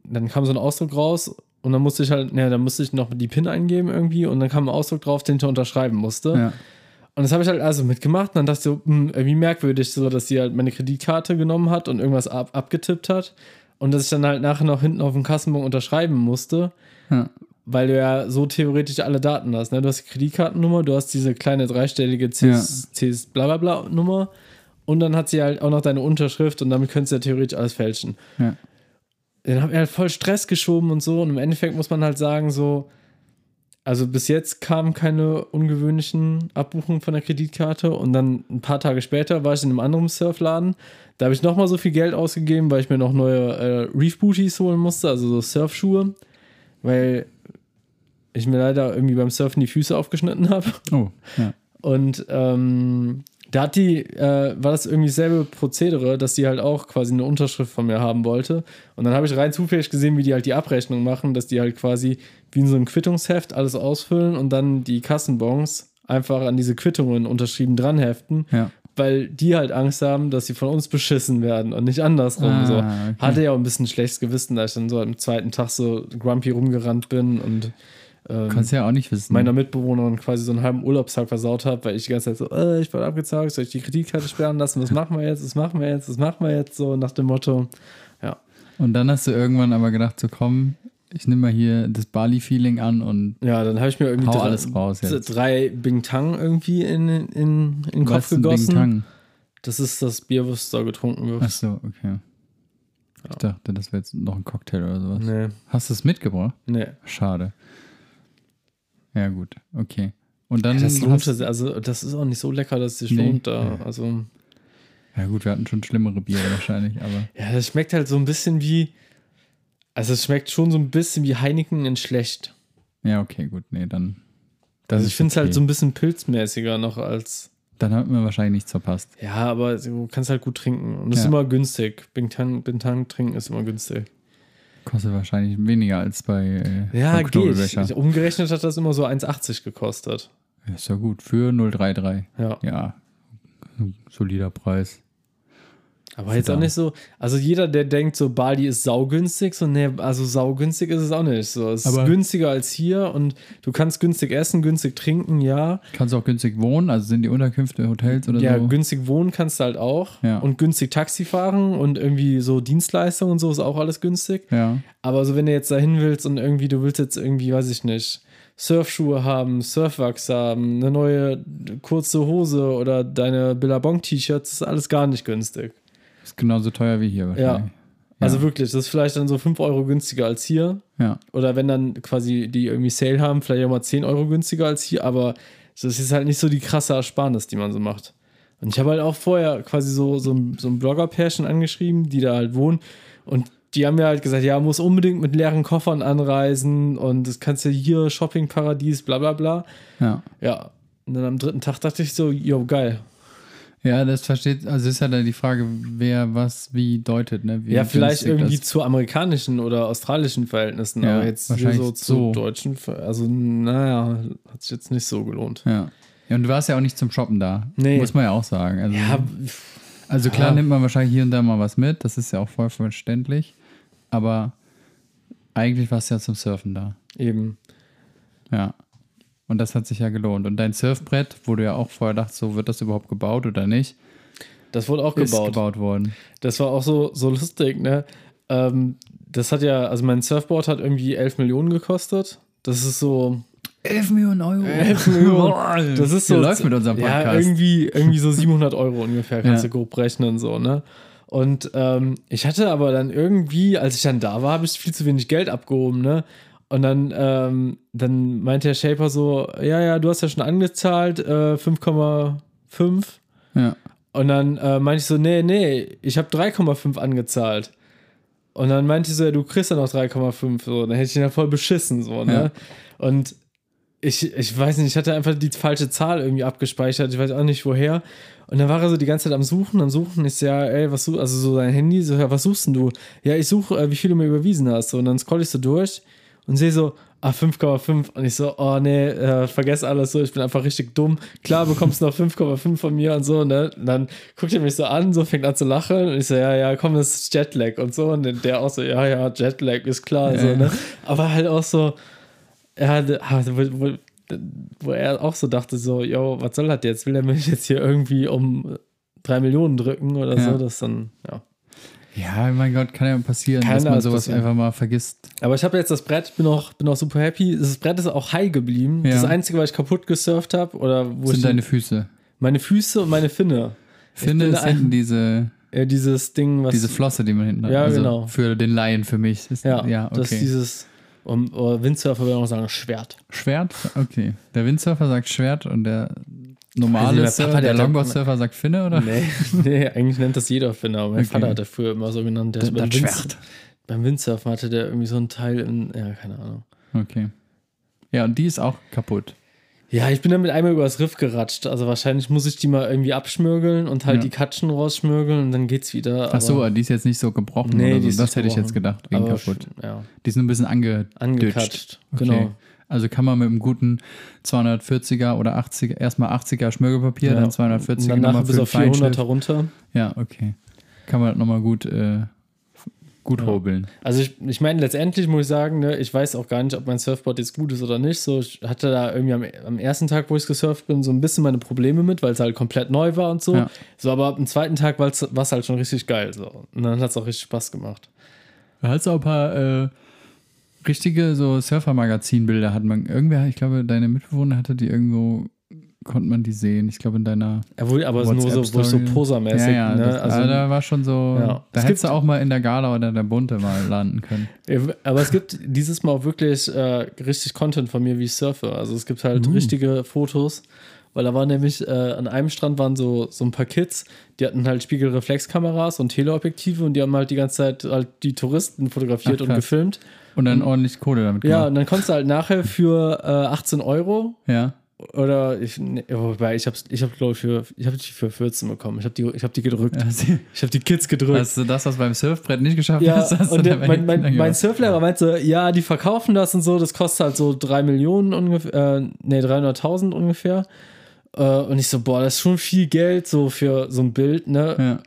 dann kam so ein Ausdruck raus und dann musste ich halt, ja, dann musste ich noch die PIN eingeben irgendwie und dann kam ein Ausdruck drauf, den ich unterschreiben musste. ja. Und das habe ich halt also mitgemacht und dann dachte ich so, hm, irgendwie merkwürdig, so, dass sie halt meine Kreditkarte genommen hat und irgendwas ab, abgetippt hat. Und dass ich dann halt nachher noch hinten auf dem Kassenbon unterschreiben musste, Ja. Weil du ja so theoretisch alle Daten hast. Ne? Du hast die Kreditkartennummer, du hast diese kleine dreistellige CS, CS bla bla bla Nummer und dann hat sie halt auch noch deine Unterschrift und damit könntest du ja theoretisch alles fälschen. Ja. Dann habe ich halt voll Stress geschoben und so und im Endeffekt muss man halt sagen, so, also bis jetzt kamen keine ungewöhnlichen Abbuchungen von der Kreditkarte und dann ein paar Tage später war ich in einem anderen Surfladen. Da habe ich nochmal so viel Geld ausgegeben, weil ich mir noch neue äh, Reef Booties holen musste, also so Surfschuhe, weil ich mir leider irgendwie beim Surfen die Füße aufgeschnitten habe. Oh, ja. Und ähm, da hat die, äh, war das irgendwie dasselbe Prozedere, dass die halt auch quasi eine Unterschrift von mir haben wollte. Und dann habe ich rein zufällig gesehen, wie die halt die Abrechnung machen, dass die halt quasi wie in so einem Quittungsheft alles ausfüllen und dann die Kassenbons einfach an diese Quittungen unterschrieben dranheften, Ja. weil die halt Angst haben, dass sie von uns beschissen werden und nicht andersrum. Ah, so. okay. Hatte ja auch ein bisschen schlechtes Gewissen, da ich dann so am zweiten Tag so grumpy rumgerannt bin und ähm, Kannst ja auch nicht wissen. meiner Mitbewohnerin quasi so einen halben Urlaubstag versaut habe, weil ich die ganze Zeit so, äh, ich wurde abgezahlt, soll ich die Kreditkarte sperren lassen? Was machen wir jetzt? Was machen wir jetzt? Was machen wir jetzt? So nach dem Motto. Ja. Und dann hast du irgendwann aber gedacht, so komm, ich nehme mal hier das Bali-Feeling an und Ja, dann habe ich mir irgendwie drei, alles raus jetzt. drei Bing Tang irgendwie in, in, in den Kopf was ein Bing gegossen. Tang. Das ist das Bier, was da getrunken wird. Ach so, okay. Ich dachte, das wäre jetzt noch ein Cocktail oder sowas. Nee, Hast du es mitgebracht? nee. Schade. Ja, gut, okay. Und dann. Das lohnt es, also das ist auch nicht so lecker, dass es sich Nee. lohnt da. Also, ja, gut, wir hatten schon schlimmere Biere wahrscheinlich, aber. *laughs* ja, das schmeckt halt so ein bisschen wie, also es schmeckt schon so ein bisschen wie Heineken in schlecht. Ja, okay, gut. Nee, dann. Das Also ist ich finde es okay. halt so ein bisschen pilzmäßiger noch als. Dann hat mir wahrscheinlich nichts verpasst. Ja, aber du kannst halt gut trinken. Und es ist Ja. immer günstig. Bintang, Bintang trinken ist immer günstig. Kostet wahrscheinlich weniger als bei. Äh, Ja, geht. Knobelbecher. Umgerechnet hat das immer so 1,80 gekostet. Ist ja gut. Für 033. Ja. Ja. Solider Preis. Aber jetzt auch nicht so. Also jeder, der denkt, so Bali ist saugünstig, so, nee, also saugünstig ist es auch nicht. So, es Aber- ist günstiger als hier und du kannst günstig essen, günstig trinken, ja. Kannst auch günstig wohnen, also sind die Unterkünfte Hotels oder Ja, so. günstig wohnen kannst du halt auch. Ja. Und günstig Taxi fahren und irgendwie so Dienstleistungen und so ist auch alles günstig. Ja. Aber so, wenn du jetzt dahin willst und irgendwie, du willst jetzt irgendwie, weiß ich nicht, Surfschuhe haben, Surfwachs haben, eine neue kurze Hose oder deine Billabong-T-Shirts, ist alles gar nicht günstig. Ist genauso teuer wie hier wahrscheinlich. Also wirklich, das ist vielleicht dann so 5 Euro günstiger als hier. Ja. Oder wenn dann quasi die irgendwie Sale haben, vielleicht auch mal 10 Euro günstiger als hier, aber das ist halt nicht so die krasse Ersparnis, die man so macht. Und ich habe halt auch vorher quasi so, so, ein- so ein Blogger-Pärchen angeschrieben, die da halt wohnen. Und die haben mir halt gesagt, ja, muss unbedingt mit leeren Koffern anreisen und das kannst du hier, Shoppingparadies, bla bla bla. Ja. Ja. Und dann am dritten Tag dachte ich so, yo, geil. Ja, das versteht, also ist ja dann die Frage, wer was wie deutet, ne? Wie Ja, vielleicht irgendwie das- zu amerikanischen oder australischen Verhältnissen, Ja, aber jetzt wahrscheinlich so zu so. deutschen, Ver- also naja, hat sich jetzt nicht so gelohnt. Ja. Ja, und du warst ja auch nicht zum Shoppen da. Nee. Muss man ja auch sagen. Also, Ja, also klar nimmt man wahrscheinlich hier und da mal was mit, das ist ja auch voll verständlich. Aber eigentlich warst du ja zum Surfen da. eben. Ja. Und das hat sich ja gelohnt. Und dein Surfbrett, wo du ja auch vorher dachtest, so wird das überhaupt gebaut oder nicht, Das wurde auch ist gebaut. gebaut worden. Das war auch so, so lustig, ne? Ähm, das hat ja, also mein Surfboard hat irgendwie 11 Millionen gekostet. Das ist so, 11 Millionen Euro. 11 Millionen. Das ist so. Hier läuft mit unserem Ja, Podcast. irgendwie, irgendwie so 700 Euro ungefähr, kannst Ja. du grob rechnen, so, ne? Und ähm, ich hatte aber dann irgendwie, als ich dann da war, habe ich viel zu wenig Geld abgehoben, ne? Und dann, ähm, dann meinte der Shaper so: Ja, ja, du hast ja schon angezahlt, äh, 5,5. ja. Und dann äh, meinte ich so: Nee, nee, ich habe 3,5 angezahlt. Und dann meinte ich so: Ja, du kriegst ja noch 3,5. So, dann hätte ich ihn ja voll beschissen, so, ne? Und ich, ich weiß nicht, ich hatte einfach die falsche Zahl irgendwie abgespeichert, ich weiß auch nicht woher. Und dann war er so die ganze Zeit am Suchen, am Suchen. Ich so, ja, ey, was suchst also so sein Handy, so, ja, was suchst denn du? Ja, ich suche, äh, wie viel du mir überwiesen hast. So, und dann scroll ich so durch und sehe so, ah, 5,5. Und ich so, oh nee, äh, vergess alles so, ich bin einfach richtig dumm. Klar bekommst du noch 5,5 von mir und so, ne? Und dann guckt er mich so an, so fängt an zu lachen. Und ich so, ja, ja, komm, das ist Jetlag und so. Und der auch so, ja, ja, Jetlag ist klar, so, Ja. ne? Aber halt auch so, ja, ah, wo, wo, wo er auch so dachte, so, yo, was soll das jetzt? Will er mich jetzt hier irgendwie um drei Millionen drücken oder Ja. so? Das dann, ja. Ja, mein Gott, kann ja passieren, Kann dass man sowas passieren. einfach mal vergisst. Aber ich habe jetzt das Brett, bin auch, bin auch super happy. Das Brett ist auch high geblieben. Ja. Das Einzige, was ich kaputt gesurft habe, oder wo sind ich deine Füße. meine Füße und meine Finne. Finde bin ist hinten diese, Äh, dieses Ding, was. diese Flosse, die man hinten hat. Ja, also genau. Für den Laien, für mich. Ist, ja, ja, das okay. ist dieses. Um, oh, Windsurfer würde auch sagen, Schwert. Schwert? Okay. Der Windsurfer sagt Schwert und der normale Also Surfer, der, der Longboard-Surfer sagt Finne, oder? Nee, *laughs* nee, eigentlich nennt das jeder Finne, aber mein Okay. Vater hat das früher immer so genannt. Der Das- das Schwert. Beim Windsurfen hatte der irgendwie so ein Teil in, ja, keine Ahnung. Okay. Ja, und die ist auch kaputt. Ja, ich bin damit einmal übers Riff geratscht. Also wahrscheinlich muss ich die mal irgendwie abschmürgeln und halt Ja. die Katschen rausschmürgeln und dann geht's wieder. Ach so, aber- die ist jetzt nicht so gebrochen Nee, so. Das hätte ich jetzt gedacht, wegen aber kaputt. Ja, Die ist nur ein bisschen ange angekatscht. Okay. Genau. Also kann man mit einem guten 240er oder 80er, erstmal 80er Schmirgelpapier, Ja. dann 240er Und danach bis auf den 400 Feinschliff. herunter. Ja, okay. Kann man nochmal gut, äh, gut Ja. hobeln. Also ich, ich meine, letztendlich muss ich sagen, ne, ich weiß auch gar nicht, ob mein Surfboard jetzt gut ist oder nicht. So, ich hatte da irgendwie am, am ersten Tag, wo ich gesurft bin, so ein bisschen meine Probleme mit, weil es halt komplett neu war und so. Ja. So, aber ab dem zweiten Tag war es halt schon richtig geil. So. Und dann hat es auch richtig Spaß gemacht. Hat es auch ein paar äh, richtige so Surfer-Magazin-Bilder. Hat man irgendwer, ich glaube, deine Mitbewohner hatte die irgendwo, konnte man die sehen. Ich glaube, in deiner Obwohl, aber es ist nur so, wo ich so posermäßig, ja, ja, ne? das, also, also, da war schon so, Ja. da Es hättest du auch mal in der Gala oder der Bunte mal landen können. Ja, Aber es gibt dieses Mal auch wirklich äh, richtig Content von mir, wie ich surfe. Also es gibt halt Uh. richtige Fotos, weil da waren nämlich, äh, an einem Strand waren so, so ein paar Kids, die hatten halt Spiegelreflexkameras und Teleobjektive und die haben halt die ganze Zeit halt die Touristen fotografiert Ach, und gefilmt. Und dann ordentlich Kohle damit Ja, gemacht. und dann konntest du halt nachher für äh, 18 Euro Ja. Oder ich, ne, wobei ich habe ich hab, glaube ich für ich habe die für 14 bekommen. Ich habe die ich habe die gedrückt. Ich habe die Kids gedrückt. Hast du das, was beim Surfbrett nicht geschafft ja, hast, hast und der, mein, mein, mein. Surflehrer meinte, ja, die verkaufen das und so, das kostet halt so 3 Millionen ungefähr, äh, nee, 300.000 ungefähr. Äh, und ich so, boah, das ist schon viel Geld so für so ein Bild, ne? Ja.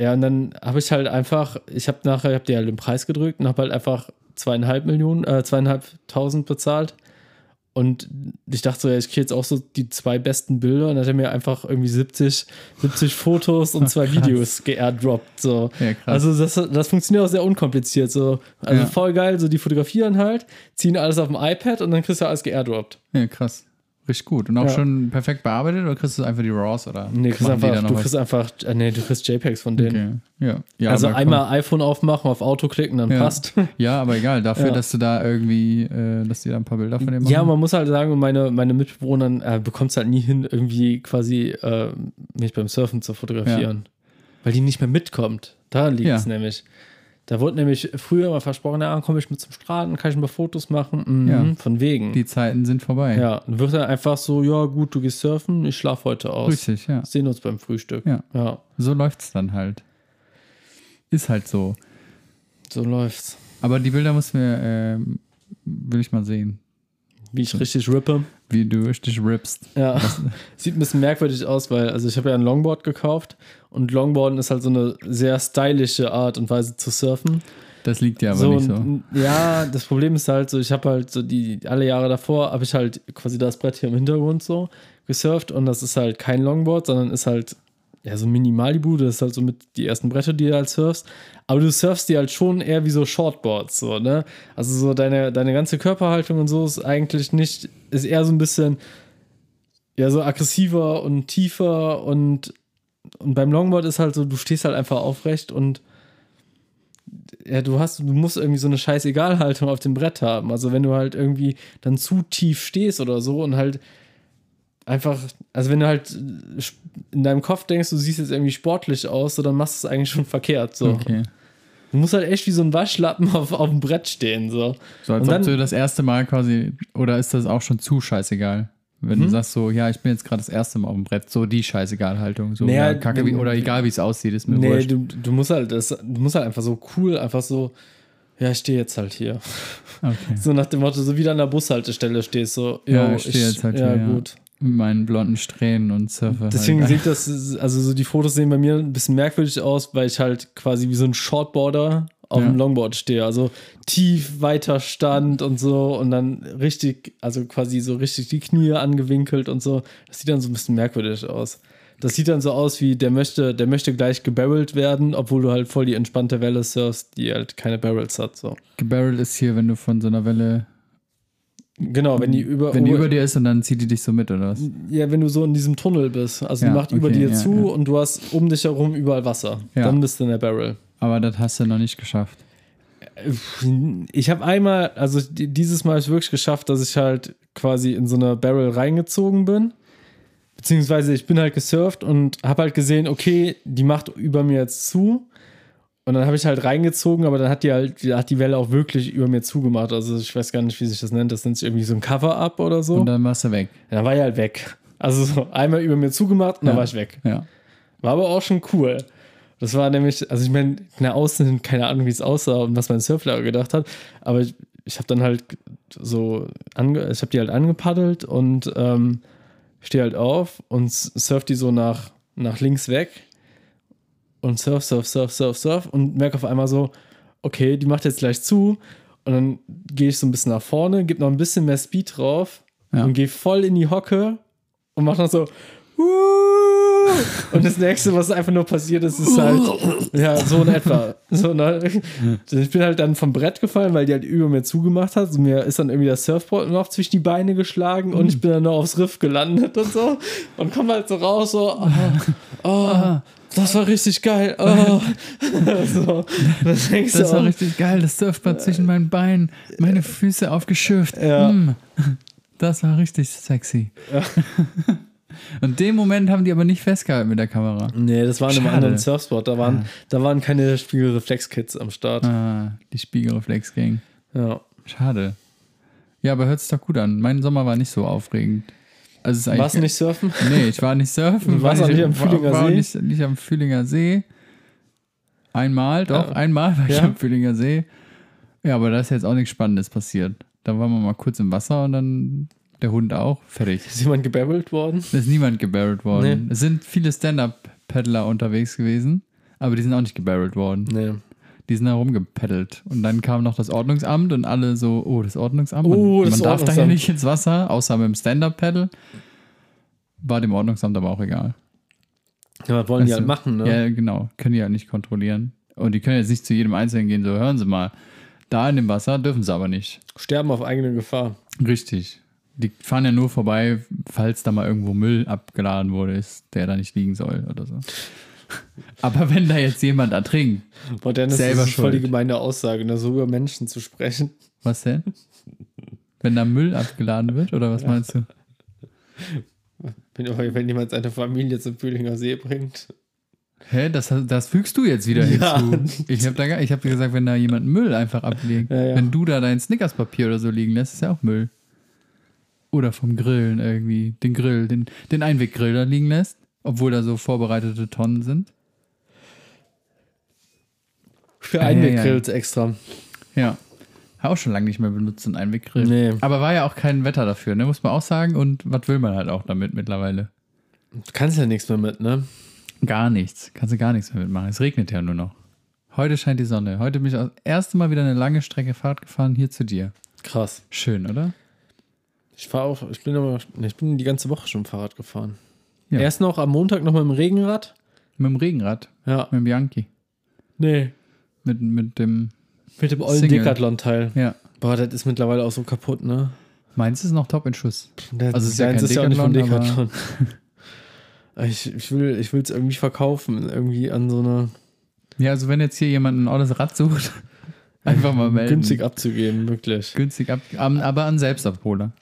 Ja, und dann habe ich halt einfach, ich habe nachher, ich habe dir halt den Preis gedrückt und habe halt einfach zweieinhalb Millionen, äh, zweieinhalbtausend bezahlt. Und ich dachte so, ja, ich kriege jetzt auch so die zwei besten Bilder und dann hat er mir einfach irgendwie 70, 70 Fotos und zwei. *laughs* Videos geairdroppt. So. Ja, krass. Also das, das funktioniert auch sehr unkompliziert. So. Also Ja. voll geil, so die fotografieren halt, ziehen alles auf dem iPad und dann kriegst du alles geairdroppt. ja, krass. Richtig gut. Und auch Ja. schon perfekt bearbeitet oder kriegst du einfach die RAWs oder? Nee, du kriegst da einfach, du was? kriegst einfach, äh, nee, du kriegst JPEGs von denen. Okay. Ja. ja also einmal iPhone aufmachen, auf Auto klicken, dann Ja. passt. komm. *laughs* Ja, aber egal. Dafür, dass du da irgendwie, äh, dass die da ein paar Bilder von dir machen. Ja, man muss halt sagen, meine, meine Mitbewohner äh, bekommt es halt nie hin, irgendwie quasi äh, mich beim Surfen zu fotografieren. Weil die nicht mehr mitkommt. Daran liegt es nämlich. Da wurde nämlich früher immer versprochen, ja, komm ich mit zum Strand, kann ich ein paar Fotos machen. Mhm, Ja. Von wegen. die Zeiten sind vorbei. ja, dann wird er einfach so, ja gut, du gehst surfen, ich schlafe heute aus. Richtig, ja. Sehen uns beim Frühstück. Ja. ja, So läuft's dann halt. Ist halt so. so läuft's. Aber die Bilder muss mir, ähm, will ich mal sehen. Wie ich richtig rippe. Wie du richtig rippst. Ja, *laughs* sieht ein bisschen merkwürdig aus, weil, also ich habe ja ein Longboard gekauft und Longboarden ist halt so eine sehr stylische Art und Weise zu surfen. Das liegt dir aber so, nicht so. Ja, das Problem ist halt so, ich habe halt so die, alle Jahre davor habe ich halt quasi das Brett hier im Hintergrund so gesurft und das ist halt kein Longboard, sondern ist halt ja so minimal die Bude, das ist halt so mit die ersten Bretter, die du halt surfst. Aber du surfst die halt schon eher wie so Shortboards, so, ne? Also so deine, deine ganze Körperhaltung und so ist eigentlich nicht, ist eher so ein bisschen ja so aggressiver und tiefer und, und beim Longboard ist halt so, du stehst halt einfach aufrecht und ja, du hast, du musst irgendwie so eine Scheißegalhaltung auf dem Brett haben. Also wenn du halt irgendwie dann zu tief stehst oder so und halt einfach, also wenn du halt in deinem Kopf denkst, du siehst jetzt irgendwie sportlich aus, so dann machst du es eigentlich schon verkehrt. So. Okay. Du musst halt echt wie so ein Waschlappen auf, auf dem Brett stehen. So. So als Und ob dann- du das erste Mal quasi, oder ist das auch schon zu scheißegal? Wenn Mhm. du sagst so, ja, ich bin jetzt gerade das erste Mal auf dem Brett, so die Scheißegal-Haltung. So, Naja, ja, Kacke, wie, oder egal wie es aussieht, ist mir Nee, wurscht. du, du musst halt, das, du musst halt einfach so cool, einfach so, ja, ich stehe jetzt halt hier. Okay. *laughs* So nach dem Motto, so wie du an der Bushaltestelle stehst, so, Ja, ich stehe jetzt halt ja, hier, ja. gut. Mit meinen blonden Strähnen und surfe. Deswegen halt. *laughs* sieht das, also so die Fotos sehen bei mir ein bisschen merkwürdig aus, weil ich halt quasi wie so ein Shortboarder auf Ja. dem Longboard stehe. Also tief weiter Stand und so und dann richtig, also quasi so richtig die Knie angewinkelt und so. Das sieht dann so ein bisschen merkwürdig aus. Das sieht dann so aus wie, der möchte, der möchte gleich gebarrelt werden, obwohl du halt voll die entspannte Welle surfst, die halt keine Barrels hat. So. Gebarrelt ist hier, wenn du von so einer Welle, Genau, wenn die über, wenn die über dir ist und dann zieht die dich so mit, oder was? Ja, wenn du so in diesem Tunnel bist. Also die Ja, macht über okay, dir ja, zu ja. und du hast um dich herum überall Wasser. Dann bist du in der Barrel. Aber das hast du noch nicht geschafft. Ich habe einmal, also di- dieses Mal habe ich wirklich geschafft, dass ich halt quasi in so eine Barrel reingezogen bin. Beziehungsweise ich bin halt gesurft und habe halt gesehen, okay, die macht über mir jetzt zu. Und dann habe ich halt reingezogen, aber dann hat die halt, hat die Welle auch wirklich über mir zugemacht. Also ich weiß gar nicht, wie sich das nennt. Das nennt sich irgendwie so ein Cover-Up oder so. Und dann warst du weg. Ja, dann war ich halt weg. Also so einmal über mir zugemacht und dann Ja. war ich weg. Ja. War aber auch schon cool. Das war nämlich, also ich meine, nach außen, keine Ahnung, wie es aussah und was mein Surflehrer gedacht hat, aber ich, ich habe dann halt so, ange, ich habe die halt angepaddelt und ähm, stehe halt auf und surf die so nach, nach links weg und surf, surf, surf, surf, surf und merke auf einmal so, okay, die macht jetzt gleich zu und dann gehe ich so ein bisschen nach vorne, gebe noch ein bisschen mehr Speed drauf Ja. und gehe voll in die Hocke und mache dann so und das nächste, was einfach nur passiert ist, ist halt, ja, so in etwa. So, ne? Ich bin halt dann vom Brett gefallen, weil die halt über mir zugemacht hat. So, mir ist dann irgendwie das Surfboard noch zwischen die Beine geschlagen und ich bin dann noch aufs Riff gelandet und so. Und komm halt so raus, so, oh, oh, das war richtig geil. Oh. *laughs* so, Das du war auch, richtig geil, das Surfbrett zwischen meinen Beinen, meine Füße aufgeschürft. Ja. Mm. Das war richtig sexy. Und den Moment haben die aber nicht festgehalten mit der Kamera. Nee, das war in einem Schade. anderen Surfspot. Da waren, da waren keine Spiegelreflex-Kits am Start. Ah, die Spiegelreflex-Gang. Ja. Schade. Ja, aber hört sich doch gut an. Mein Sommer war nicht so aufregend. Also Warst du nicht surfen? *laughs* Nee, ich war nicht surfen. Warst war auch nicht am Fühlinger war, war See? Nicht, nicht am Fühlinger See. Einmal, doch, Ja. einmal war ich Ja. am Fühlinger See. Ja, aber da ist jetzt auch nichts Spannendes passiert. Da waren wir mal kurz im Wasser und dann der Hund auch. Fertig. Ist jemand gebabbelt worden? Da ist niemand gebarrelt worden. Nee. Es sind viele Stand-Up-Paddler unterwegs gewesen, aber die sind auch nicht gebarrelt worden. Nee. Die sind da rumgepaddelt. Und dann kam noch das Ordnungsamt und alle so, oh, das Ordnungsamt. Oh, man das man darf da ja Ordnungsamt. nicht ins Wasser, außer mit dem Stand-Up-Paddle. War dem Ordnungsamt aber auch egal. Ja, was wollen die Weißt halt du? machen, ne? Ja, genau. Können die halt nicht kontrollieren. Und die können jetzt nicht zu jedem Einzelnen gehen, so, hören Sie mal, da in dem Wasser dürfen sie aber nicht. Sterben auf eigene Gefahr. Richtig. Die fahren ja nur vorbei, falls da mal irgendwo Müll abgeladen wurde, ist, der da nicht liegen soll oder so. *laughs* Aber wenn da jetzt jemand ertrinkt, Boah, Dennis, Selber das ist voll die gemeine Aussage, ne? so über Menschen zu sprechen. was denn? Wenn da Müll abgeladen wird, oder was meinst du? Wenn, wenn jemand seine Familie zum Fühlinger See bringt. Hä, das, das fügst du jetzt wieder Ja. hinzu. Ich habe da, ich hab dir gesagt, wenn da jemand Müll einfach ablegt, Ja, ja. wenn du da dein Snickerspapier oder so liegen lässt, ist ja auch Müll. Oder vom Grillen irgendwie, den Grill, den, den Einweggrill da liegen lässt, obwohl da so vorbereitete Tonnen sind. Für Ja, Einweggrills extra. Ja. Habe auch schon lange nicht mehr benutzt, einen Einweggrill. Nee. Aber war ja auch kein Wetter dafür, ne? Muss man auch sagen. Und was will man halt auch damit mittlerweile? Du kannst ja nichts mehr mit, ne? Gar nichts. Kannst du gar nichts mehr mitmachen. Es regnet ja nur noch. Heute scheint die Sonne. Heute bin ich das erste Mal wieder eine lange Strecke Fahrt gefahren hier zu dir. Krass. Schön, oder? Ich fahre auch, ich bin aber, ich bin die ganze Woche schon Fahrrad gefahren. Ja. Erst noch am Montag noch mit dem Regenrad. Mit dem Regenrad. Ja. Mit dem Bianchi. Nee. Mit, mit dem. Mit dem ollen. Decathlon-Teil. Ja. Boah, das ist mittlerweile auch so kaputt, ne? Meins ist noch top in Schuss. Der, Also es ist ja ist ja auch nicht von Decathlon, *laughs* ich ich will es irgendwie verkaufen. Irgendwie an so einer Ja, also wenn jetzt hier jemand ein altes Rad sucht, *laughs* einfach mal melden. günstig abzugeben, wirklich. Günstig ab, am- aber an Selbstabholer.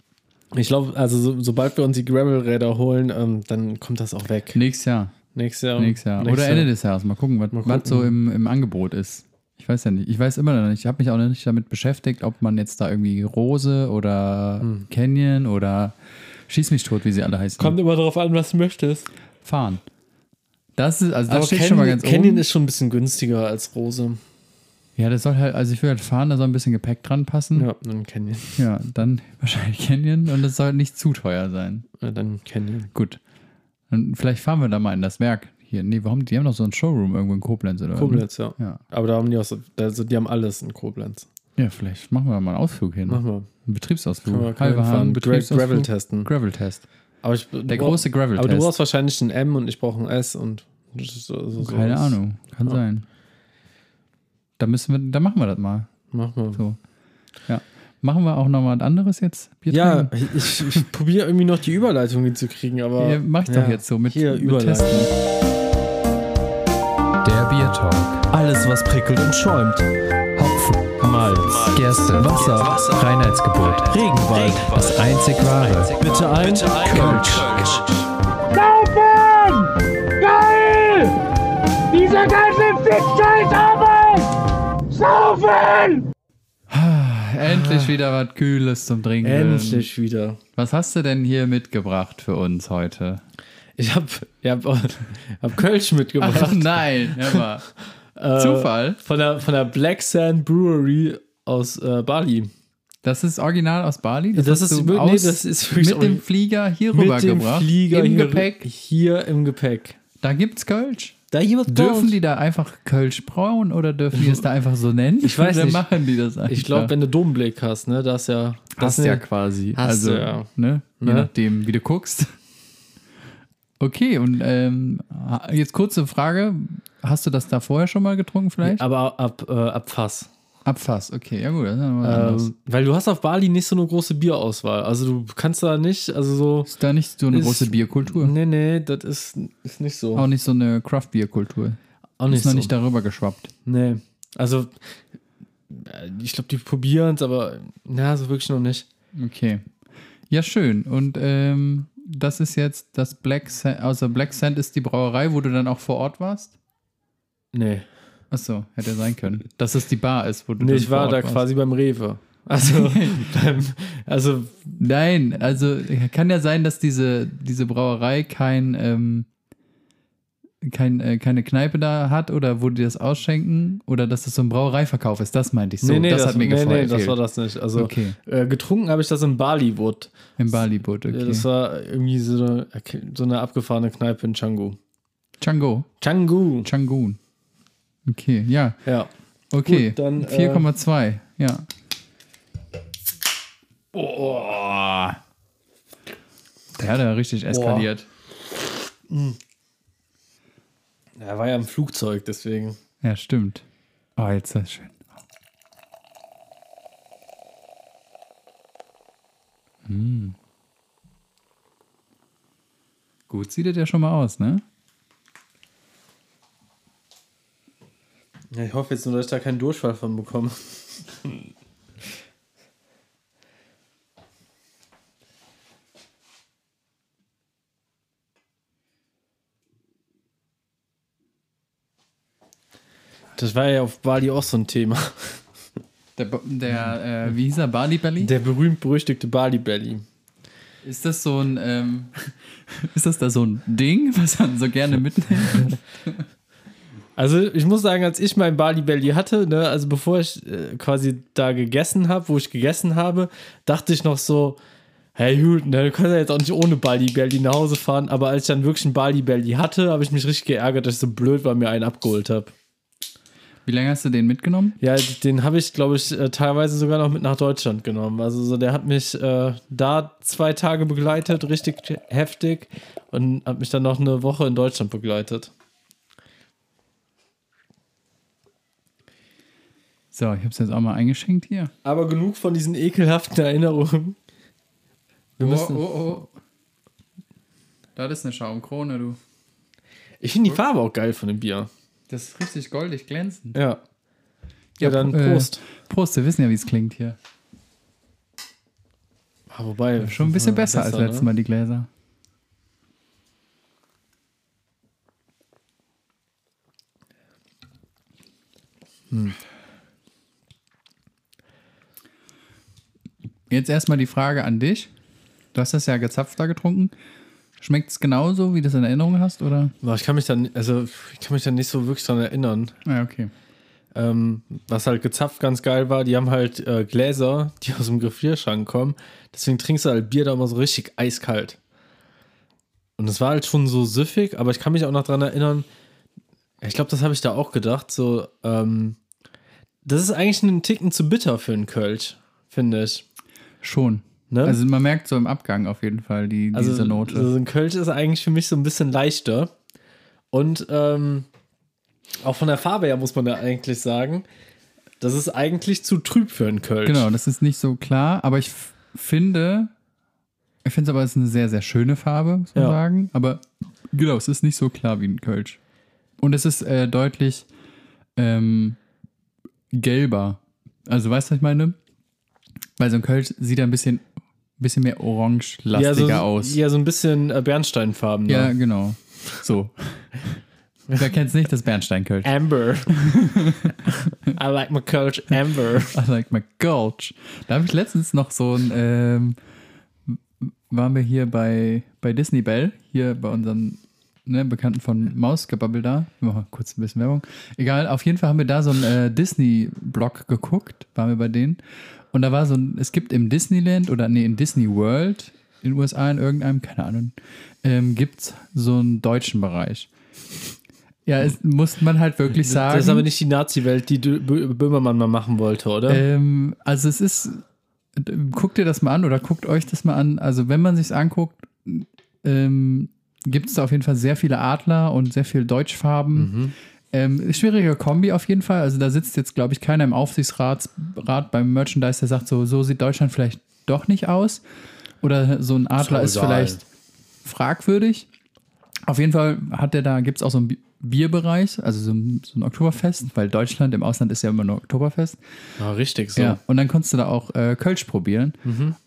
Ich glaube, also so, sobald wir uns die Gravel-Räder holen, ähm, dann kommt das auch weg. Nächstes Jahr. Nächstes Jahr. Nächstes Jahr. Oder Ende des Jahres. Mal gucken, was, Mal was so gucken. im, im Angebot ist. Ich weiß ja nicht. Ich weiß immer noch nicht. Ich habe mich auch noch nicht damit beschäftigt, ob man jetzt da irgendwie Rose oder Hm. Canyon oder Schieß mich tot, wie sie alle heißen, Kommt immer darauf an, was du möchtest. fahren. Das ist, also das Aber steht Canyon, schon mal ganz Canyon oben. ist schon ein bisschen günstiger als Rose. Ja, das soll halt, also ich will halt fahren, da soll ein bisschen Gepäck dran passen. Ja, dann Canyon. Ja, dann *laughs* wahrscheinlich Canyon und es soll nicht zu teuer sein. Ja, dann Canyon. Gut. Und vielleicht fahren wir da mal in das Werk hier. Nee, warum? Die haben doch so einen Showroom irgendwo in Koblenz oder? Koblenz, ja. Ja. Aber da haben die auch so, also die haben alles in Koblenz. Ja, vielleicht machen wir mal einen Ausflug hin. Machen wir. Einen Betriebsausflug. Können wir, Halber fahren. Betriebsausflug. Gravel testen. Gravel-Test. Aber ich, Der große Aber du brauchst wahrscheinlich ein M und ich brauche ein S und das so, so, Keine. Ahnung. Kann Ja. sein. Da müssen wir, da machen wir das mal. Mach mal. So. Ja. Machen wir auch noch mal was anderes jetzt? Bier Ja, trinken? ich, ich probiere irgendwie noch die Überleitung hinzukriegen, aber. ja mach ich ja. doch jetzt so mit, Hier, mit. Testen. Der Bier Talk. Alles, was prickelt und schäumt. Hopfen, Malz, Gerste, Wasser, Reinheitsgebot. Regenwald. Das einzig wahre. Bitte ein Kölsch. Saufen! Geil! Diese ganze Fick-Scheiß-Arbeit! Saufen! Endlich wieder was Kühles zum Trinken. Endlich wieder. Was hast du denn hier mitgebracht für uns heute? Ich habe ich hab, hab Kölsch Ach mitgebracht. nein, hör mal. *laughs* Äh, Zufall. Von der, von der Black Sand Brewery aus äh, Bali. Das ist original aus Bali? Das hast ist nee, das ist mit dem Flieger hier Mit dem rübergebracht. Flieger Im hier, Gepäck. hier im Gepäck. Da gibt's Kölsch. Da jemand Dürfen die da einfach Kölsch brauen oder dürfen die es da einfach so nennen? Ich weiß oder nicht. machen die das einfach? Ich glaube, wenn du Domblick hast, ne, das ist ja. Das hast sind ja quasi. Hast also, du ja. ne? Je Ne? nachdem, wie du guckst. Okay, und ähm, jetzt kurze Frage. Hast du das da vorher schon mal getrunken vielleicht? Aber ab, äh, ab Fass. Abfass, okay, ja gut. Ist. Ähm, weil du hast auf Bali nicht so eine große Bierauswahl. Also du kannst da nicht, also so. Ist da nicht so eine ist- große Bierkultur? Nee, nee, das ist, ist nicht so. Auch nicht so eine Craft-Bier-Kultur. Auch Ist nicht noch so. nicht darüber geschwappt. Nee. Also, äh, ich glaube, die probieren es, aber na, so wirklich noch nicht. Okay. Ja, schön. Und ähm, das ist jetzt das Black Sand, also Black Sand ist die Brauerei, wo du dann auch vor Ort warst? Nee. Achso, hätte sein können. Dass es die Bar ist, wo du Nee, ich war da warst. quasi beim Rewe. Also, *laughs* beim, also Nein, also kann ja sein, dass diese, diese Brauerei kein, ähm, kein, äh, keine Kneipe da hat oder wo die das ausschenken oder dass das so ein Brauereiverkauf ist. Das meinte ich so. nee, nee, das, hat mir nee, gefallen. nee, das war das nicht. Also Okay. äh, getrunken habe ich das in Bollywood. Im Bali-Boot, Ja, okay. Das war irgendwie so eine, so eine abgefahrene Kneipe in Canggu. Chango. Canggu. Changun. Okay, ja. Ja. Okay. Gut, dann, äh, 4,2. Ja. Oh. Der hat ja richtig eskaliert. Er war ja im Flugzeug, deswegen. Ja, stimmt. Oh, jetzt ist das schön. Hm. Gut sieht es ja schon mal aus, ne? Ja, ich hoffe jetzt nur, dass ich da keinen Durchfall von bekomme. Das war ja auf Bali auch so ein Thema. Der, der äh, wie hieß er, Bali Belly? Der berühmt-berüchtigte Bali Belly. Ist das so ein, ähm, *laughs* ist das da so ein Ding, was man so gerne mitnimmt? *laughs* Also ich muss sagen, als ich mein Bali Belly hatte, ne, also bevor ich äh, quasi da gegessen habe, wo ich gegessen habe, dachte ich noch so, hey gut, ne, du kannst ja jetzt auch nicht ohne Bali Belly nach Hause fahren, aber als ich dann wirklich ein Bali Belly hatte, habe ich mich richtig geärgert, dass ich so blöd war, mir einen abgeholt habe. Wie lange hast du den mitgenommen? Ja, den habe ich, glaube ich, äh, teilweise sogar noch mit nach Deutschland genommen. Also so, der hat mich äh, da zwei Tage begleitet, richtig heftig, und hat mich dann noch eine Woche in Deutschland begleitet. So, ich habe es jetzt auch mal eingeschenkt hier. Aber genug von diesen ekelhaften Erinnerungen. Wir müssen, oh, oh. Das ist eine Schaumkrone, du. Ich finde die Farbe auch geil von dem Bier. Das ist richtig goldig glänzend. Ja. Ja, dann äh, Prost. Prost, wir wissen ja, wie es klingt hier. Ah, wobei. Schon ein bisschen ja, besser, als letztes ne? Mal die Gläser. Jetzt erstmal die Frage an dich. Du hast das ja gezapft da getrunken. Schmeckt es genauso, wie du es in Erinnerung hast, oder? Ich kann mich dann, also ich kann mich dann nicht so wirklich dran erinnern. Ja, okay. Ähm, was halt gezapft ganz geil war, die haben halt äh, Gläser, die aus dem Gefrierschrank kommen. Deswegen trinkst du halt Bier da immer so richtig eiskalt. Und es war halt schon so süffig, aber ich kann mich auch noch dran erinnern, ich glaube, das habe ich da auch gedacht, so, ähm, das ist eigentlich einen Ticken zu bitter für einen Kölsch, finde ich. Schon. Ne? Also man merkt so im Abgang auf jeden Fall die, Also, diese Note. so ein Kölsch ist eigentlich für mich so ein bisschen leichter. Und ähm, auch von der Farbe her muss man ja eigentlich sagen, das ist eigentlich zu trüb für einen Kölsch. Genau, das ist nicht so klar, aber ich finde, ich finde es aber, es ist eine sehr, sehr schöne Farbe, muss man Ja. sagen. Aber genau, es ist nicht so klar wie ein Kölsch. Und es ist äh, deutlich ähm, gelber. Also, weißt du, was ich meine? Weil so ein Kölsch sieht ein bisschen, bisschen mehr orange-lastiger ja, so, aus. Ja, so ein bisschen äh, Bernsteinfarben. ne? Ja, genau. So. *laughs* Wer kennt es nicht, das Bernstein-Kölsch. Amber. *laughs* I like my Kölsch Amber. I like my Gulch. Da habe ich letztens noch so ein, ähm, waren wir hier bei, bei Disney Bell, hier bei unseren ne, Bekannten von Mausgebabbel da. Ich mach mal kurz ein bisschen Werbung. Egal, auf jeden Fall haben wir da so einen äh, Disney-Blog geguckt, waren wir bei denen. Und da war so ein, es gibt im Disneyland oder nee, in Disney World in den USA in irgendeinem, keine Ahnung, ähm, gibt es so einen deutschen Bereich. Ja, es muss man halt wirklich sagen. Das ist aber nicht die Nazi-Welt, die Böhmermann mal machen wollte, oder? Ähm, also es ist, guckt ihr das mal an oder guckt euch das mal an. Also wenn man sich anguckt, ähm, gibt es da auf jeden Fall sehr viele Adler und sehr viel Deutschfarben. Ähm, schwierige Kombi auf jeden Fall. Also da sitzt jetzt, glaube ich, keiner im Aufsichtsrat Rat beim Merchandise, der sagt so, so sieht Deutschland vielleicht doch nicht aus. Oder so ein Adler ist, egal. vielleicht fragwürdig. Auf jeden Fall hat der da, gibt es auch so einen Bi- Bierbereich, also so ein, so ein Oktoberfest, weil Deutschland im Ausland ist ja immer nur Oktoberfest. Ja, richtig so. Ja, und dann konntest du da auch äh, Kölsch probieren.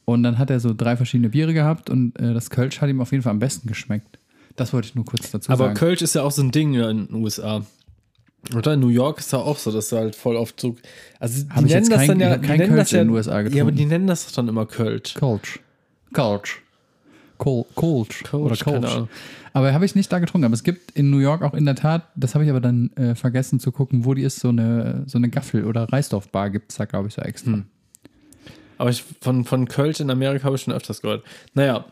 Und dann hat er so drei verschiedene Biere gehabt und äh, das Kölsch hat ihm auf jeden Fall am besten geschmeckt. Das wollte ich nur kurz dazu Aber sagen. Kölsch ist ja auch so ein Ding in den USA. Oder in New York ist da auch so, dass du halt voll oft so. Also, die nennen jetzt das kein- dann ja. kein nennen das Kölsch in ja, den USA Ja, aber getrunken. die nennen das doch dann immer Kölsch. Col Colch. Colch, Oder. Ahnung. Aber habe ich nicht da getrunken. Aber es gibt in New York auch in der Tat, das habe ich aber dann äh, vergessen zu gucken, wo die ist, so eine, so eine Gaffel- oder Reisdorfbar gibt es da, glaube ich, so extra. Hm. Aber ich, von, von Kölsch in Amerika habe ich schon öfters gehört. Naja.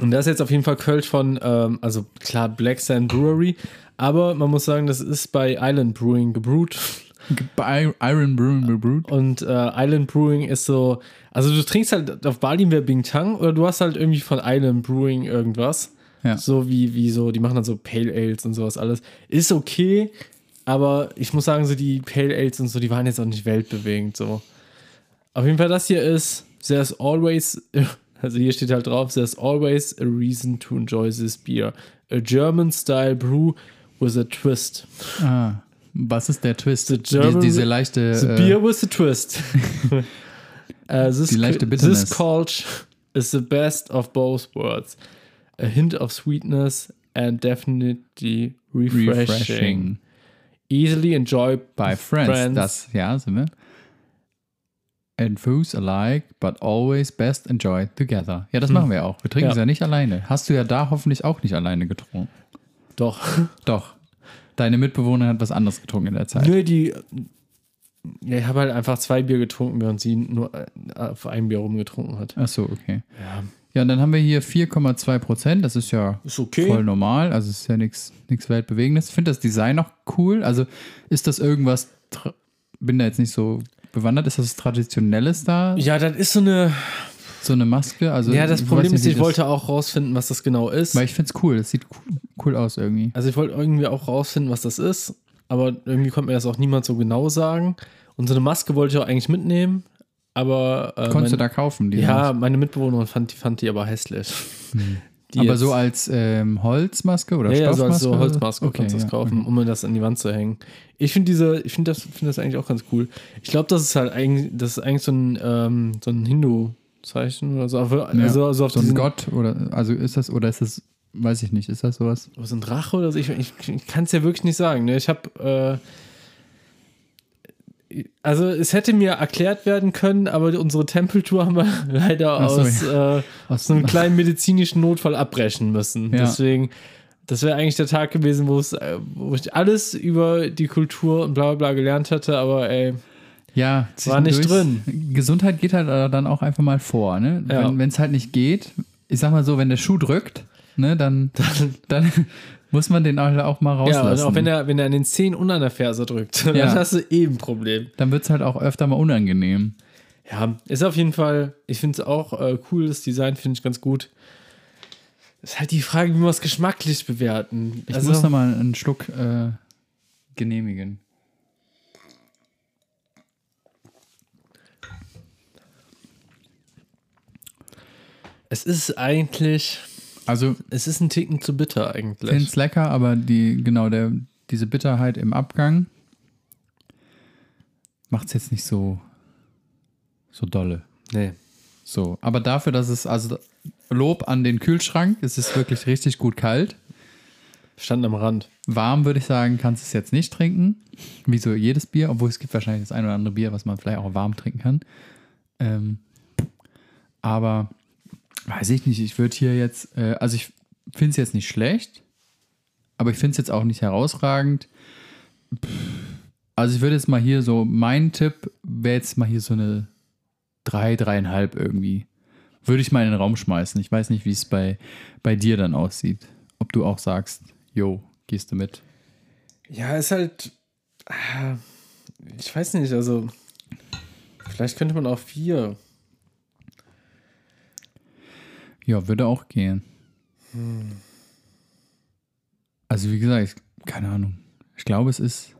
Und das ist jetzt auf jeden Fall Kölsch von, ähm, also klar, Black Sand Brewery. Aber man muss sagen, das ist bei Island Brewing gebrüht. Bei Iron Brewing Brewed. Und äh, Island Brewing ist so, also du trinkst halt auf Bali wäre Bintang oder du hast halt irgendwie von Island Brewing irgendwas. Ja. So wie, wie so, die machen dann so Pale Ales und sowas alles. Ist okay, aber ich muss sagen, so die Pale Ales und so, die waren jetzt auch nicht weltbewegend so. Auf jeden Fall, das hier ist, there's always, *laughs* also hier steht halt drauf, there's always a reason to enjoy this beer. A German style brew with a twist. Ah, was ist der Twist? The German- die, diese leichte. The äh, beer with a twist. *laughs* uh, this, Die leichte this Bitterness. Colch is the best of both worlds. A hint of sweetness and definitely refreshing. refreshing. Easily enjoyed By friends. Friends. Das, ja, sind wir. And foods alike, but always best enjoyed together. Ja, das machen wir auch. Wir trinken Hm. Ja. es ja nicht alleine. Hast du ja da hoffentlich auch nicht alleine getrunken. Doch. *laughs* Doch. Deine Mitbewohnerin hat was anderes getrunken in der Zeit. Nö, die. Ja, ich habe halt einfach zwei Bier getrunken, während sie nur äh, auf ein Bier rumgetrunken hat. Ach so, okay. Ja. Ja, und dann haben wir hier 4,2 Prozent. Das ist ja Ist okay. voll normal. Also ist ja nichts Weltbewegendes. Ich finde das Design auch cool. Also ist das irgendwas, bin da jetzt nicht so bewandert, ist das Traditionelles da? Ja, das ist so eine. So eine Maske? Also, Ja, das Problem nicht, ist, ich das- wollte auch rausfinden, was das genau ist. Weil ich finde es cool. Das sieht cool, cool aus irgendwie. Also ich wollte irgendwie auch rausfinden, was das ist, aber irgendwie konnte mir das auch niemand so genau sagen. Und so eine Maske wollte ich auch eigentlich mitnehmen, aber äh, Konntest du da kaufen? Die ja, Maske? meine Mitbewohnerin fand die, fand die aber hässlich. Die Aber jetzt- so als ähm, Holzmaske oder ja, ja, so Stoffmaske? als so Holzmaske Okay, kannst du das ja, kaufen, okay. um mir das an die Wand zu hängen. Ich finde diese, ich finde das, finde das eigentlich auch ganz cool. Ich glaube, das ist halt eigentlich, das ist eigentlich so ein, ähm, so ein Hindu-Zeichen oder so. Ja. Also, also auf So ein Gott oder also ist das oder ist das, weiß ich nicht, ist das sowas? so ein Drache oder so. Ich, ich, ich kann es ja wirklich nicht sagen. Ne? Ich habe, äh, also es hätte mir erklärt werden können, aber unsere Tempeltour haben wir *laughs* leider so, aus, äh, Aus einem kleinen medizinischen Notfall abbrechen müssen. Ja. Deswegen, das wäre eigentlich der Tag gewesen, wo es, äh, wo ich alles über die Kultur und bla bla bla gelernt hätte, aber ey, Ja, War nicht zwischendurch- Gesundheit geht halt dann auch einfach mal vor, ne? Ja. Wenn es halt nicht geht, ich sag mal so, wenn der Schuh drückt, ne, *laughs* dann, dann muss man den halt auch mal ja, und rauslassen. auch wenn er, wenn er an den Zehen und an der Ferse drückt, *laughs* dann Ja. hast du eben ein Problem. dann wird es halt auch öfter mal unangenehm. Ja, ist auf jeden Fall, ich finde es auch äh, cool, das Design finde ich ganz gut. Ist halt die Frage, wie wir es geschmacklich bewerten. Ich Also, muss noch mal einen Schluck äh, genehmigen. Es ist eigentlich, Also es ist ein Ticken zu bitter eigentlich. finde es lecker, aber die, genau, der, diese Bitterheit im Abgang macht es jetzt nicht so, so dolle. Nee. So, aber dafür, dass es, also Lob an den Kühlschrank, es ist wirklich richtig gut kalt. Stand am Rand. Warm würde ich sagen, kannst du es jetzt nicht trinken. Wie so jedes Bier, obwohl es gibt wahrscheinlich das ein oder andere Bier, was man vielleicht auch warm trinken kann. Ähm, aber weiß ich nicht, ich würde hier jetzt, äh, also ich finde es jetzt nicht schlecht, aber ich finde es jetzt auch nicht herausragend. Pff, Also ich würde jetzt mal hier so, mein Tipp wäre jetzt mal hier so eine 3, 3,5 irgendwie. Würde ich mal in den Raum schmeißen. Ich weiß nicht, wie es bei, bei dir dann aussieht. Ob du auch sagst, jo, gehst du mit. Ja, ist halt, ah, ich weiß nicht, also vielleicht könnte man auch vier. Ja, würde auch gehen. Also wie gesagt, keine Ahnung. Ich glaube, es ist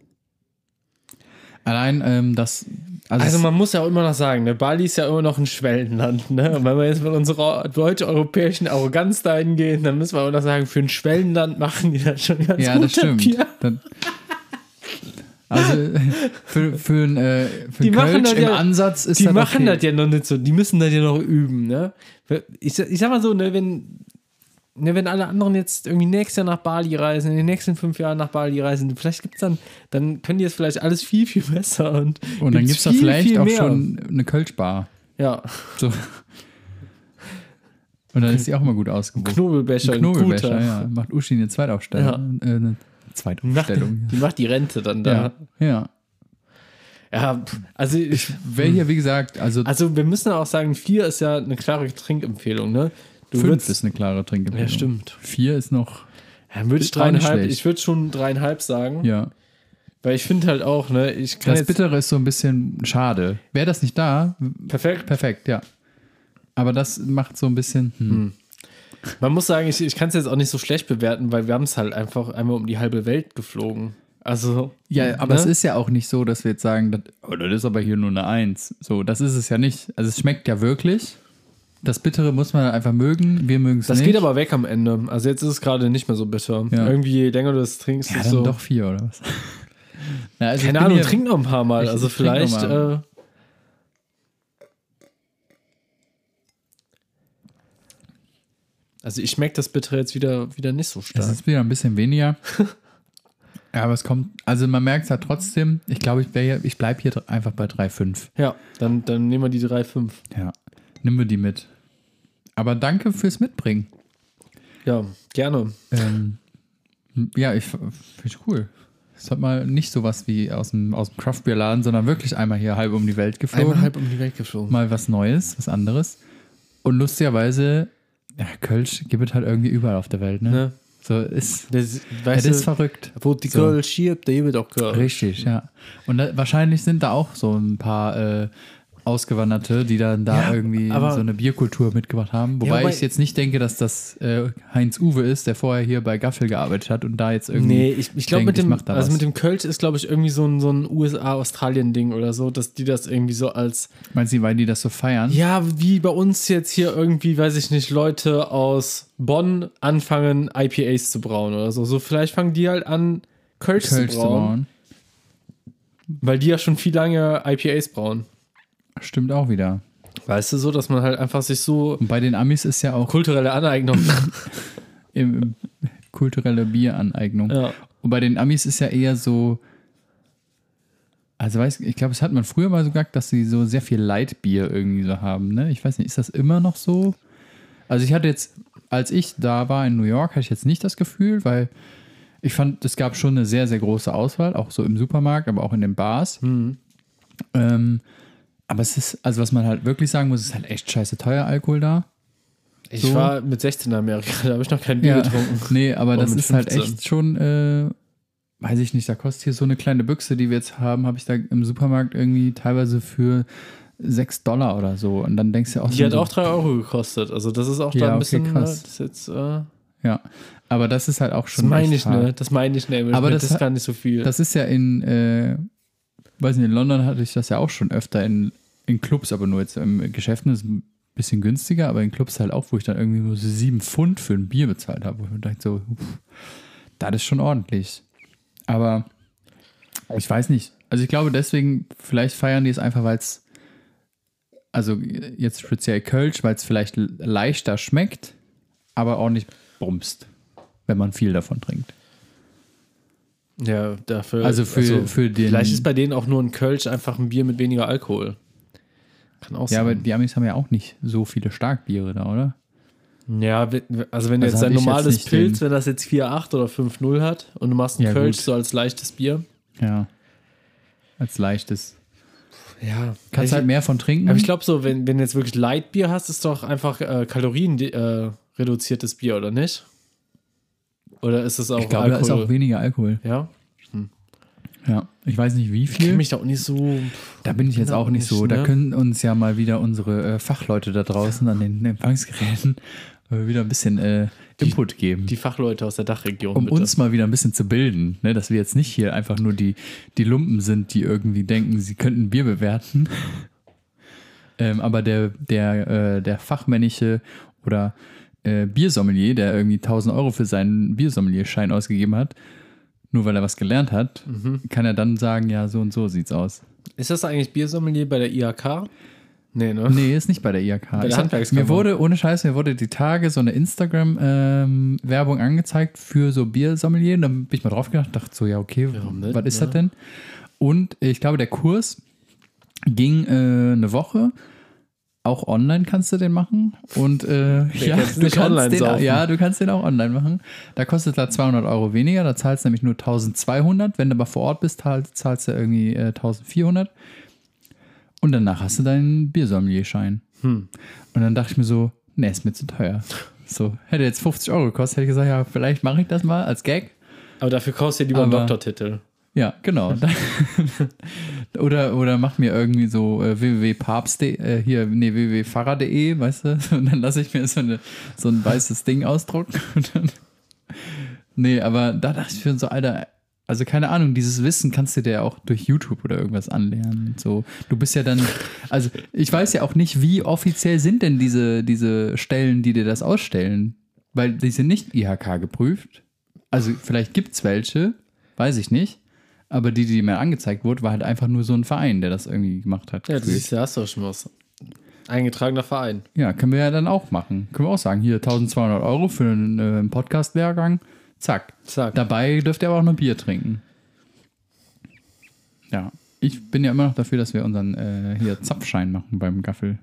allein ähm, das. Also, Also man muss ja auch immer noch sagen, ne, Bali ist ja immer noch ein Schwellenland, ne? Und wenn wir jetzt mit unserer deutsch-europäischen Arroganz dahin gehen, dann müssen wir auch noch sagen, für ein Schwellenland machen die das schon ganz ja, gut. das stimmt. Also *laughs* für, für ein, äh, für Die Kölsch das im ja- Ansatz ist Die das machen okay. das ja noch nicht so, die müssen das ja noch üben, ne? Ich, ich sag mal so, ne, wenn ne, wenn alle anderen jetzt irgendwie nächstes Jahr nach Bali reisen, in den nächsten fünf Jahren nach Bali reisen, vielleicht gibt's dann, dann können die jetzt vielleicht alles viel, viel besser. Und, Und dann gibt es da viel, vielleicht viel auch schon eine Kölschbar. Ja, So. Und dann ist die auch immer gut ausgebucht. Knobelbecher, Knobelbecher, ja. Macht Uschi eine Zweitaufstellung. Äh, eine Die macht, die macht die Rente dann da. Ja, ja. Ja, also ich, Wäre hier, wie gesagt, also, also wir müssen auch sagen, vier ist ja eine klare Trinkempfehlung, ne? Du fünf würdest- ist eine klare Trinkempfehlung. Ja, stimmt. Vier ist noch, Ja, würde ich dreieinhalb, ich würde schon dreieinhalb sagen, ja. weil ich finde halt auch, ne, ich kann Das Bittere ist so ein bisschen schade. Wäre das nicht da, perfekt, perfekt, ja. Aber das macht so ein bisschen, hm. Man muss sagen, ich, ich kann es jetzt auch nicht so schlecht bewerten, weil wir haben es halt einfach einmal um die halbe Welt geflogen. Also. Ja, aber ne? es ist ja auch nicht so, dass wir jetzt sagen, das, oh, das ist aber hier nur eine Eins. So, das ist es ja nicht. Also es schmeckt ja wirklich. Das Bittere muss man einfach mögen. Wir mögen es Das nicht. geht aber weg am Ende. Also jetzt ist es gerade nicht mehr so bitter. Ja. Irgendwie, je länger du das trinkst, ja, ist dann so. doch vier oder was? *laughs* Na, also Keine Ahnung, trink noch ein paar Mal. Also vielleicht. Äh, also ich schmecke das Bittere jetzt wieder, wieder nicht so Es stark. ist wieder ein bisschen weniger. *laughs* ja, aber es kommt, also man merkt es ja trotzdem. Ich glaube, ich, wär ich bleibe hier einfach bei 3,5. Ja, dann, dann nehmen wir die 3,5. Ja, nimm wir die mit. Aber danke fürs Mitbringen. Ja, gerne. Ähm, ja, ich finde ich cool. Es hat mal nicht sowas wie aus dem, aus dem Craftbeer-Laden, sondern wirklich einmal hier halb um die Welt geflogen. Einmal halb um die Welt geflogen. mal was Neues, was anderes. Und lustigerweise, ja, Kölsch gibt es halt irgendwie überall auf der Welt, ne? Ne? So ist, Das, ja, weißt das ist verrückt. wo die So. Girl schiebt, der wird auch Girl. Richtig, ja. Und da, wahrscheinlich sind da auch so ein paar äh, Ausgewanderte, die dann da Ja, irgendwie so eine Bierkultur mitgebracht haben. Wobei, wobei- ich jetzt nicht denke, dass das äh, Heinz Uwe ist, der vorher hier bei Gaffel gearbeitet hat und da jetzt irgendwie. Nee, ich, ich glaube, mit dem, also was. mit dem Kölsch ist, glaube ich, irgendwie so ein, so ein USA-Australien-Ding oder so, dass die das irgendwie so als, Meinst du, weil die das so feiern? ja, wie bei uns jetzt hier irgendwie, weiß ich nicht, Leute aus Bonn anfangen, IPAs zu brauen oder so. So, vielleicht fangen die halt an, Kölsch, Kölsch zu zu brauen, weil die ja schon viel lange IPAs brauen. Stimmt auch wieder. Weißt du so, dass man halt einfach sich so Und bei den Amis ist ja auch kulturelle Aneignung. *laughs* im, kulturelle Bieraneignung. ja. Und bei den Amis ist ja eher so, also weiß, ich glaube, es hat man früher mal so gesagt, dass sie so sehr viel Lightbier irgendwie so haben, ne? Ich weiß nicht, ist das immer noch so? Also ich hatte jetzt, als ich da war in New York, hatte ich jetzt nicht das Gefühl, weil ich fand, es gab schon eine sehr, sehr große Auswahl, auch so im Supermarkt, aber auch in den Bars. Ähm, aber es ist, also was man halt wirklich sagen muss, es ist halt echt scheiße teuer Alkohol da. Ich So. war mit 16 in Amerika, *laughs* da habe ich noch kein Bier getrunken. *laughs* Nee, aber das ist halt 15. echt schon, äh, weiß ich nicht, da kostet hier so eine kleine Büchse, die wir jetzt haben, habe ich da im Supermarkt irgendwie teilweise für 6 Dollar oder so. Und dann denkst du auch Die so, hat auch 3 Euro gekostet. Also das ist auch Ja, da ein okay, bisschen, krass. das jetzt, äh, ja. Aber das ist halt auch das schon. meine echt ich, ne? Das meine ich nämlich. Aber mit, das das ist gar nicht so viel. Das ist ja in, äh, weiß nicht, in London hatte ich das ja auch schon öfter in, in Clubs, aber nur jetzt im Geschäften ist ein bisschen günstiger, aber in Clubs halt auch, wo ich dann irgendwie nur so 7 Pfund für ein Bier bezahlt habe. Mir dachte so, uff, das ist schon ordentlich. Aber ich weiß nicht. Also ich glaube deswegen, vielleicht feiern die es einfach, weil es, also jetzt speziell Kölsch, weil es vielleicht leichter schmeckt, aber nicht bumst, wenn man viel davon trinkt. Ja, dafür. Also für- für den- Vielleicht ist bei denen auch nur ein Kölsch einfach ein Bier mit weniger Alkohol. Kann auch Ja, aber sein. die Amis haben ja auch nicht so viele Starkbiere da, oder? Ja, also wenn du Also jetzt ein jetzt normales nicht Pilz, wenn das jetzt 4,8 oder 5,0 hat und du machst einen Ja, Kölsch gut. so als leichtes Bier. Ja. Als leichtes. Ja. Kannst ich, halt mehr von trinken. Aber ich glaube so, wenn, wenn du jetzt wirklich Lightbier hast, ist doch einfach äh, Kalorien äh, reduziertes Bier, oder nicht? Oder ist es auch ich glaube, da ist auch weniger Alkohol. ja? Ja. Ich weiß nicht, wie Ich viel. mich da auch nicht so. Da bin ich jetzt Genau auch nicht so. Da ne? können uns ja mal wieder unsere äh, Fachleute da draußen an den Empfangsgeräten *laughs* äh, wieder ein bisschen äh, Input geben. Die Fachleute aus der Dachregion. um bitte. uns mal wieder ein bisschen zu bilden, ne? dass wir jetzt nicht hier einfach nur die, die Lumpen sind, die irgendwie denken, sie könnten Bier bewerten. *laughs* ähm, aber der, der, äh, der fachmännische oder äh, Biersommelier, der irgendwie 1000 Euro für seinen Biersommelier-Schein ausgegeben hat, nur weil er was gelernt hat, Mhm. kann er dann sagen, ja, so und so sieht's aus. Ist das eigentlich Biersommelier bei der IHK? Nee, ne? Nee, ist nicht bei der IHK. der Ich hab, mir wurde, ohne Scheiß, mir wurde die Tage so eine Instagram-Werbung angezeigt für so Biersommelier. Und dann bin ich mal drauf gedacht, dachte so, ja, okay, Warum nicht, was ist ne? das denn? Und ich glaube, der Kurs ging äh, eine Woche. Auch online kannst du den machen. Und äh, ja, du kannst den, saufen. ja, du kannst den auch online machen. Da kostet da 200 Euro weniger. Da zahlst du nämlich nur 1200. Wenn du aber vor Ort bist, zahlst, du irgendwie äh, 1400. Und danach hast du deinen Biersommelier-Schein. Hm. Und dann dachte ich mir so, nee, ist mir zu teuer. So, hätte jetzt 50 Euro gekostet, hätte ich gesagt, ja, vielleicht mache ich das mal als Gag. Aber dafür du dir lieber einen Aber- Doktortitel. Ja, genau. *laughs* oder, oder mach mir irgendwie so äh, www.papst.de, äh, hier, nee, www.pfarrer.de, weißt du? *laughs* Und dann lasse ich mir so, eine, so ein weißes Ding ausdrucken. *laughs* Dann, nee, aber da dachte ich mir so, Alter, also keine Ahnung, dieses Wissen kannst du dir ja auch durch YouTube oder irgendwas anlernen. So, du bist ja dann, also ich weiß ja auch nicht, wie offiziell sind denn diese, diese Stellen, die dir das ausstellen. Weil die sind nicht IHK geprüft. Also vielleicht gibt es welche, weiß ich nicht. Aber die, die mir angezeigt wurde, war halt einfach nur so ein Verein, der das irgendwie gemacht hat. Ja, du siehst, da hast du schon was. Eingetragener Verein. Ja, können wir ja dann auch machen. Können wir auch sagen, hier 1200 Euro für einen äh, Podcast-Lehrgang. Zack. Zack. Dabei dürft ihr aber auch noch Bier trinken. Ja, ich bin ja immer noch dafür, dass wir unseren äh, hier Zapfschein machen beim Gaffel.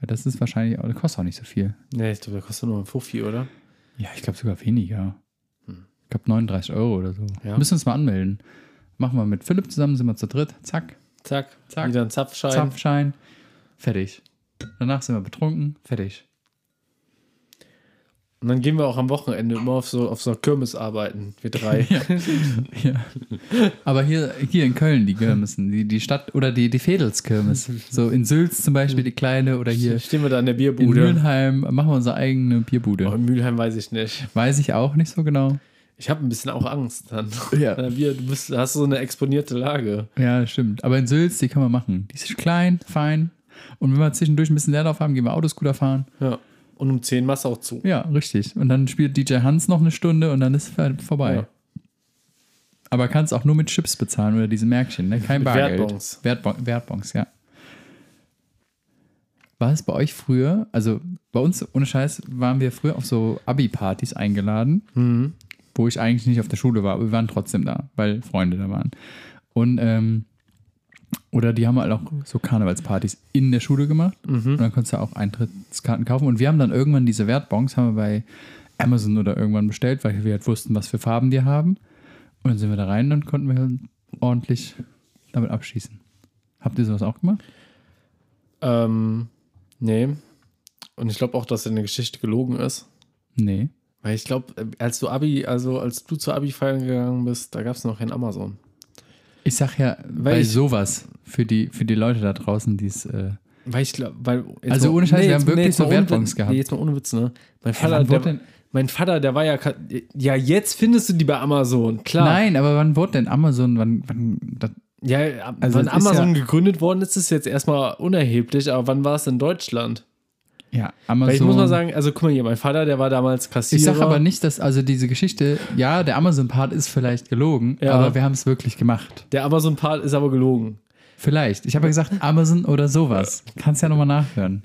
Das ist wahrscheinlich, das kostet auch nicht so viel. Nee, ich glaube, der kostet nur ein Fuffi, oder? Ja, ich glaube sogar weniger. Ich glaube 39 Euro oder so. Ja. Müssen uns mal anmelden. Machen wir mit Philipp zusammen, sind wir zu dritt. Zack, Zack. Zack. Wieder ein Zapfschein. Zapfschein. Fertig. Danach sind wir betrunken. Fertig. Und dann gehen wir auch am Wochenende immer auf so, auf so einer Kirmes arbeiten, wir drei. *laughs* Ja. Aber hier, hier in Köln die Kirmessen, die, die Stadt oder die, die Fädelskirmes. So in Sülz zum Beispiel die kleine oder hier Stehen wir da in der in Bierbude. Mülheim machen wir unsere eigene Bierbude. Oh, in Mülheim weiß ich nicht. Weiß ich auch nicht so genau. Ich habe ein bisschen auch Angst dann. Ja. *laughs* Du bist, hast so eine exponierte Lage. Ja, stimmt. Aber in Sülz, die kann man machen. Die ist klein, fein. Und wenn wir zwischendurch ein bisschen Leerlauf haben, gehen wir Autoscooter fahren. Ja. Und um 10 machst du auch zu. Ja, richtig. Und dann spielt DJ Hans noch eine Stunde und dann ist ver- vorbei. Ja. Aber kannst auch nur mit Chips bezahlen oder diese Märkchen, ne? Kein Mit Bargeld. Wertbons. Wertbon Wertbons, ja. War es bei euch früher, also bei uns, ohne Scheiß, waren wir früher auf so Abi-Partys eingeladen, Mhm. Wo ich eigentlich nicht auf der Schule war, aber wir waren trotzdem da, weil Freunde da waren. Und, ähm, oder die haben halt auch so Karnevalspartys in der Schule gemacht. Mhm. Und dann konntest du auch Eintrittskarten kaufen. Und wir haben dann irgendwann diese Wertbons, haben wir bei Amazon oder irgendwann bestellt, weil wir halt wussten, was für Farben die haben. Und dann sind wir da rein und konnten wir halt ordentlich damit abschießen. Habt ihr sowas auch gemacht? Ähm, nee. Und ich glaube auch, dass deine Geschichte gelogen ist. Nee. Weil ich glaube, als du Abi, also als du zur Abi feiern gegangen bist, da gab es noch kein Amazon. Ich sag ja, Weil bei ich- sowas für die, für die Leute da draußen, die es. Äh, Weil ich glaube, weil. Also ohne Scheiß, wir jetzt- haben wirklich jetzt so mal Witz- gehabt. Nee, jetzt mal ohne Witz, ne? Mein Vater, wurde der, mein Vater, der war ja. Ja, jetzt findest du die bei Amazon, klar. Nein, aber wann wurde denn Amazon, wann, wann das, Ja, Also wann Amazon ja- gegründet worden ist, ist jetzt erstmal unerheblich, aber wann war es in Deutschland? Ja, Amazon. Weil ich muss mal sagen, also guck mal hier, mein Vater, der war damals Kassierer. Ich sag aber nicht, dass, also diese Geschichte, ja, der Amazon-Part ist vielleicht gelogen, Ja. aber wir haben es wirklich gemacht. Der Amazon-Part ist aber gelogen. Vielleicht. Ich habe ja gesagt, Amazon oder sowas. Kannst ja nochmal nachhören.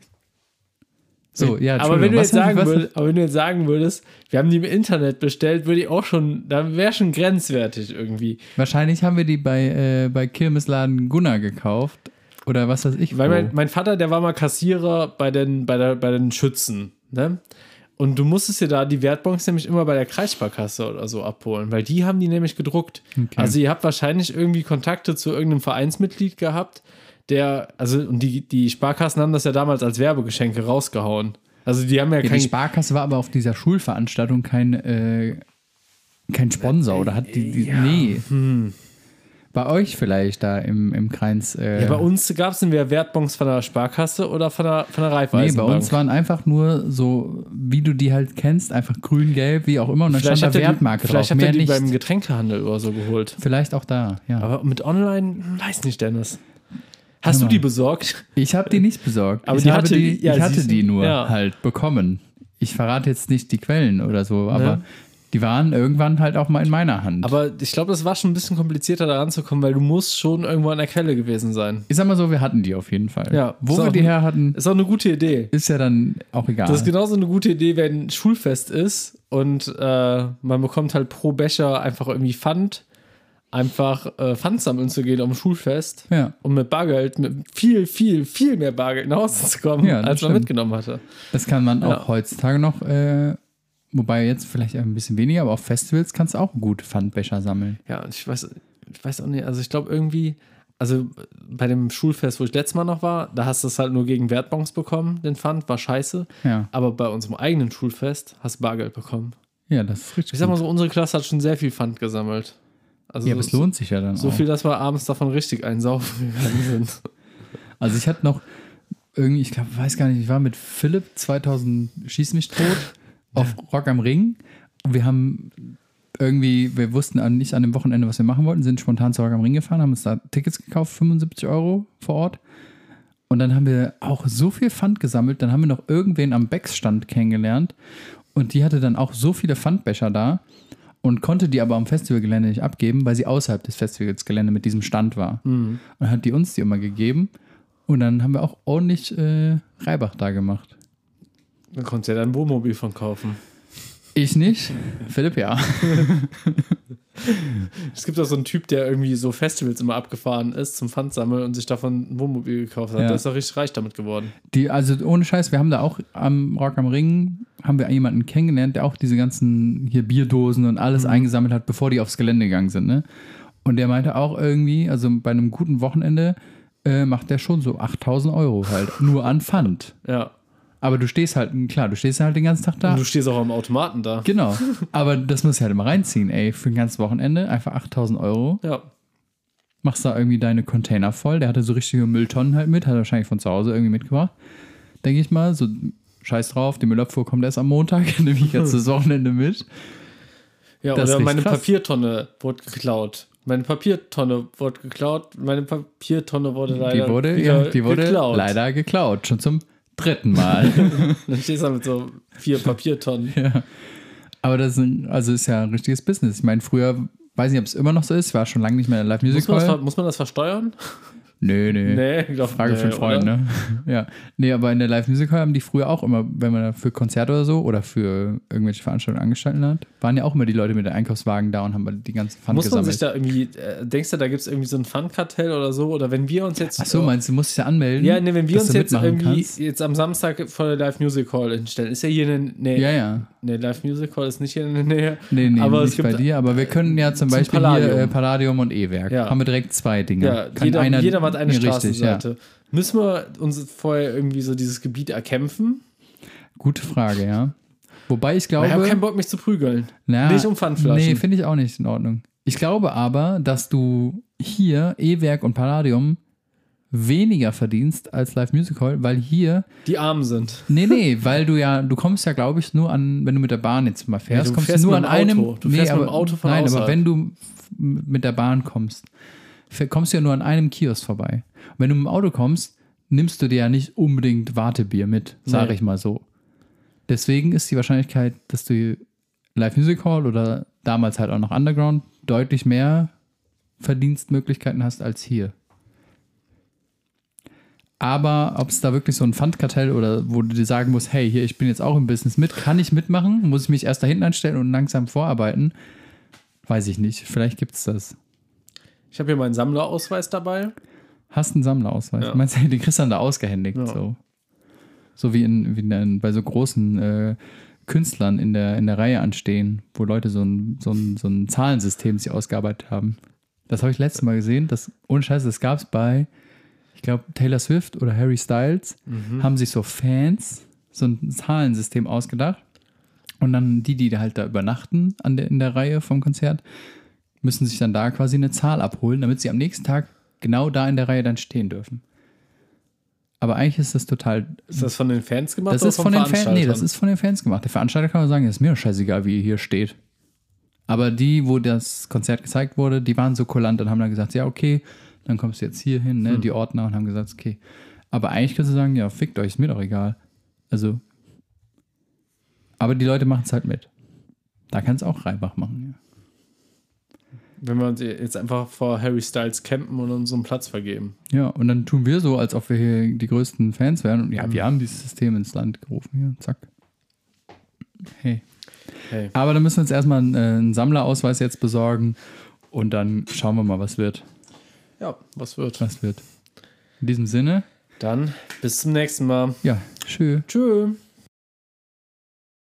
So, ja, aber wenn du jetzt sagen was- würdest, aber wenn du jetzt sagen würdest, wir haben die im Internet bestellt, würde ich auch schon, da wäre schon grenzwertig irgendwie. Wahrscheinlich haben wir die bei, äh, bei Kirmesladen Gunnar gekauft. Oder was weiß ich. Weil mein, mein Vater, der war mal Kassierer bei den, bei der, bei den Schützen, ne? Und du musstest dir da die Wertbons nämlich immer bei der Kreissparkasse oder so abholen, weil die haben die nämlich gedruckt. Also ihr habt wahrscheinlich irgendwie Kontakte zu irgendeinem Vereinsmitglied gehabt, der, also und die, die Sparkassen haben das ja damals als Werbegeschenke rausgehauen. Also die haben ja, ja, kein, die Sparkasse war aber auf dieser Schulveranstaltung kein, äh, kein Sponsor. Oder hat die. die Nee. Bei euch vielleicht da im, im Kreis. Äh, ja, bei uns gab es entweder Wertbons von der Sparkasse oder von der, von der Nee, Raiffeisenbank. bei uns waren einfach nur so, wie du die halt kennst, einfach grün, gelb, wie auch immer. Und dann vielleicht stand da er die, Wertmarke vielleicht drauf. hat er Mehr die nicht. beim Getränkehandel oder so geholt. Vielleicht auch da, ja. Aber mit online, hm, weiß nicht, Dennis. Hast du die besorgt? Ich habe die nicht besorgt. Aber ich die hatte- die, ja, ich hatte die nur ja. halt bekommen. Ich verrate jetzt nicht die Quellen oder so, aber Ne? Die waren irgendwann halt auch mal in meiner Hand. Aber ich glaube, das war schon ein bisschen komplizierter, da ranzukommen, weil du musst schon irgendwo an der Quelle gewesen sein. ich sag mal so, wir hatten die auf jeden Fall. Ja, Wo wir auch die her hatten, Ist auch eine gute Idee. ist ja dann auch egal. Das ist genauso eine gute Idee, wenn Schulfest ist und äh, man bekommt halt pro Becher einfach irgendwie Pfand, einfach äh, Pfand sammeln zu gehen am Schulfest Ja. und mit Bargeld, mit viel, viel, viel mehr Bargeld nach Hause zu kommen, Ja, als man stimmt. mitgenommen hatte. Das kann man auch Ja. heutzutage noch, äh, wobei jetzt vielleicht ein bisschen weniger, aber auf Festivals kannst du auch gut Pfandbecher sammeln. Ja, ich weiß, ich weiß auch nicht, also ich glaube irgendwie, also bei dem Schulfest, wo ich letztes Mal noch war, da hast du es halt nur gegen Wertbons bekommen, den Pfand, war scheiße. Ja, Aber bei unserem eigenen Schulfest hast du Bargeld bekommen. ja das ist richtig. Ich sag mal so, unsere Klasse hat schon sehr viel Pfand gesammelt. Also ja, aber es so, lohnt sich ja dann so auch. viel, dass wir abends davon richtig einsaufen gegangen sind. *laughs* Also ich hatte noch irgendwie, ich glaube, weiß gar nicht, ich war mit Philipp 2000 Schieß mich tot auf Rock am Ring und wir haben irgendwie, wir wussten an- nicht an dem Wochenende, was wir machen wollten, sind spontan zu Rock am Ring gefahren, haben uns da Tickets gekauft, 75 Euro vor Ort. Und dann haben wir auch so viel Pfand gesammelt, dann haben wir noch irgendwen am Becks-Stand kennengelernt und die hatte dann auch so viele Pfandbecher da und konnte die aber am Festivalgelände nicht abgeben, weil sie außerhalb des Festivalgelände mit diesem Stand war. Und dann hat die uns die immer gegeben und dann haben wir auch ordentlich äh, Reibach da gemacht. Dann konntest du ja dein Wohnmobil von kaufen. Ich nicht, Philipp ja. *laughs* Es gibt auch so einen Typ, der irgendwie so Festivals immer abgefahren ist zum Pfandsammeln und sich davon ein Wohnmobil gekauft hat. Ja. Der ist auch richtig reich damit geworden. Die, also ohne Scheiß, wir haben da auch am Rock am Ring, haben wir jemanden kennengelernt, der auch diese ganzen hier Bierdosen und alles eingesammelt hat, bevor die aufs Gelände gegangen sind. Ne? Und der meinte auch irgendwie, also bei einem guten Wochenende äh, macht der schon so 8000 Euro halt, nur an Pfand. Ja. Aber du stehst halt, klar, du stehst halt den ganzen Tag da. Und du stehst auch am Automaten da. Genau. *laughs* Aber das muss ich halt immer reinziehen, ey. Für ein ganzes Wochenende einfach 8000 Euro. Ja. Machst da irgendwie deine Container voll. Der hatte so richtige Mülltonnen halt mit. Hat er wahrscheinlich von zu Hause irgendwie mitgebracht. Denke ich mal. So, scheiß drauf. Die Müllabfuhr kommt erst am Montag. *laughs* Nehme ich jetzt das Wochenende mit. Ja, Das oder meine krass. Papiertonne wurde geklaut. Meine Papiertonne wurde geklaut. Meine Papiertonne wurde leider Die wurde, ja, die wurde geklaut. leider geklaut. Schon zum dritten Mal. *laughs* Dann stehst du da mit so vier Papiertonnen. ja. Aber das ist, also ist ja ein richtiges Business. Ich meine, früher, weiß nicht, ob es immer noch so ist, war schon lange nicht mehr in der Live Muss man, das, muss man das versteuern? Nö. Nee, ich glaub, Frage nee, für einen Freund, oder? ne? *laughs* Ja. Nee, aber in der Live Music Hall haben die früher auch immer, wenn man da für Konzerte oder so oder für irgendwelche Veranstaltungen angestellt hat, waren ja auch immer die Leute mit den Einkaufswagen da und haben die ganzen Pfand Muss man gesammelt. sich da irgendwie, äh, denkst du, da gibt es irgendwie so ein Pfandkartell oder so? Oder wenn wir uns jetzt. Ach so, meinst du, du musst dich ja anmelden? Ja, ne, wenn wir uns jetzt irgendwie kannst? jetzt am Samstag vor der Live Music Hall hinstellen, ist ja hier eine. Nee, Ja, ja. nee Live Music Hall ist nicht hier in der Nähe. Nee, nee, aber es nicht gibt, bei dir, aber wir können ja zum, zum Beispiel Palladium. hier äh, Palladium und E-Werk. Ja. Haben wir direkt zwei Dinge. Ja, Kann jeder, einer- jeder hat eine Ja, richtig, Straßenseite. Müssen wir uns vorher irgendwie so dieses Gebiet erkämpfen? Ja. Gute Frage, ja. Wobei ich glaube. ich habe keinen Bock, mich zu prügeln. Na, Nicht um Pfandflaschen. Nee, finde ich auch nicht in Ordnung. Ich glaube aber, dass du hier E-Werk und Palladium weniger verdienst als Live Music Hall, weil hier, Die arm sind. nee, nee, weil du ja, du kommst ja, glaube ich, nur an, wenn du mit der Bahn jetzt mal fährst, Ja, du kommst fährst du nur an einem, Auto. Du fährst mit dem Auto von nein, aber außerhalb. wenn du mit der Bahn kommst, kommst du ja nur an einem Kiosk vorbei. Und wenn du mit dem Auto kommst, nimmst du dir ja nicht unbedingt Wartebier mit, sage Nee. ich mal so. Deswegen ist die Wahrscheinlichkeit, dass du Live Music Hall oder damals halt auch noch Underground deutlich mehr Verdienstmöglichkeiten hast als hier. Aber ob es da wirklich so ein Pfandkartell oder wo du dir sagen musst, hey, hier, ich bin jetzt auch im Business mit, kann ich mitmachen? Muss ich mich erst da hinten anstellen und langsam vorarbeiten? Weiß ich nicht. Vielleicht gibt es das. Ich habe hier meinen Sammlerausweis dabei. Hast einen Sammlerausweis. Ja. Meinst du, die kriegst du dann da ausgehändigt? Ja. So, so wie, in, wie in, bei so großen äh, Künstlern in der, in der Reihe anstehen, wo Leute so ein, so ein, so ein Zahlensystem sich ausgearbeitet haben. Das habe ich letztes Mal gesehen. Das, ohne Scheiße, das gab es bei, ich glaube, Taylor Swift oder Harry Styles. Haben sich so Fans so ein Zahlensystem ausgedacht. Und dann die, die da halt da übernachten an der, in der Reihe vom Konzert, müssen sich dann da quasi eine Zahl abholen, damit sie am nächsten Tag genau da in der Reihe dann stehen dürfen. Aber eigentlich ist das total. Ist das von den Fans gemacht Das oder ist von den Fans. Nee, das ist von den Fans gemacht. Der Veranstalter kann mal sagen, ist mir doch scheißegal, wie ihr hier steht. Aber die, wo das Konzert gezeigt wurde, die waren so kulant und haben dann gesagt, ja, okay, dann kommst du jetzt hier hin, ne, die Ordner, und haben gesagt, okay. Aber eigentlich kannst du sagen, ja, fickt euch, ist mir doch egal. Also. Aber die Leute machen es halt mit. Da kannst du auch Reibach machen. Wenn wir jetzt einfach vor Harry Styles campen und uns so einen Platz vergeben. Ja. und dann tun wir so, als ob wir hier die größten Fans wären. Und ja, wir haben dieses System ins Land gerufen. Hier, zack. Hey. Hey. Aber dann müssen wir uns erstmal einen, äh, einen Sammlerausweis jetzt besorgen und dann schauen wir mal, was wird. Ja, was wird. Was wird. In diesem Sinne, Dann bis zum nächsten Mal. ja, tschö. Tschüss.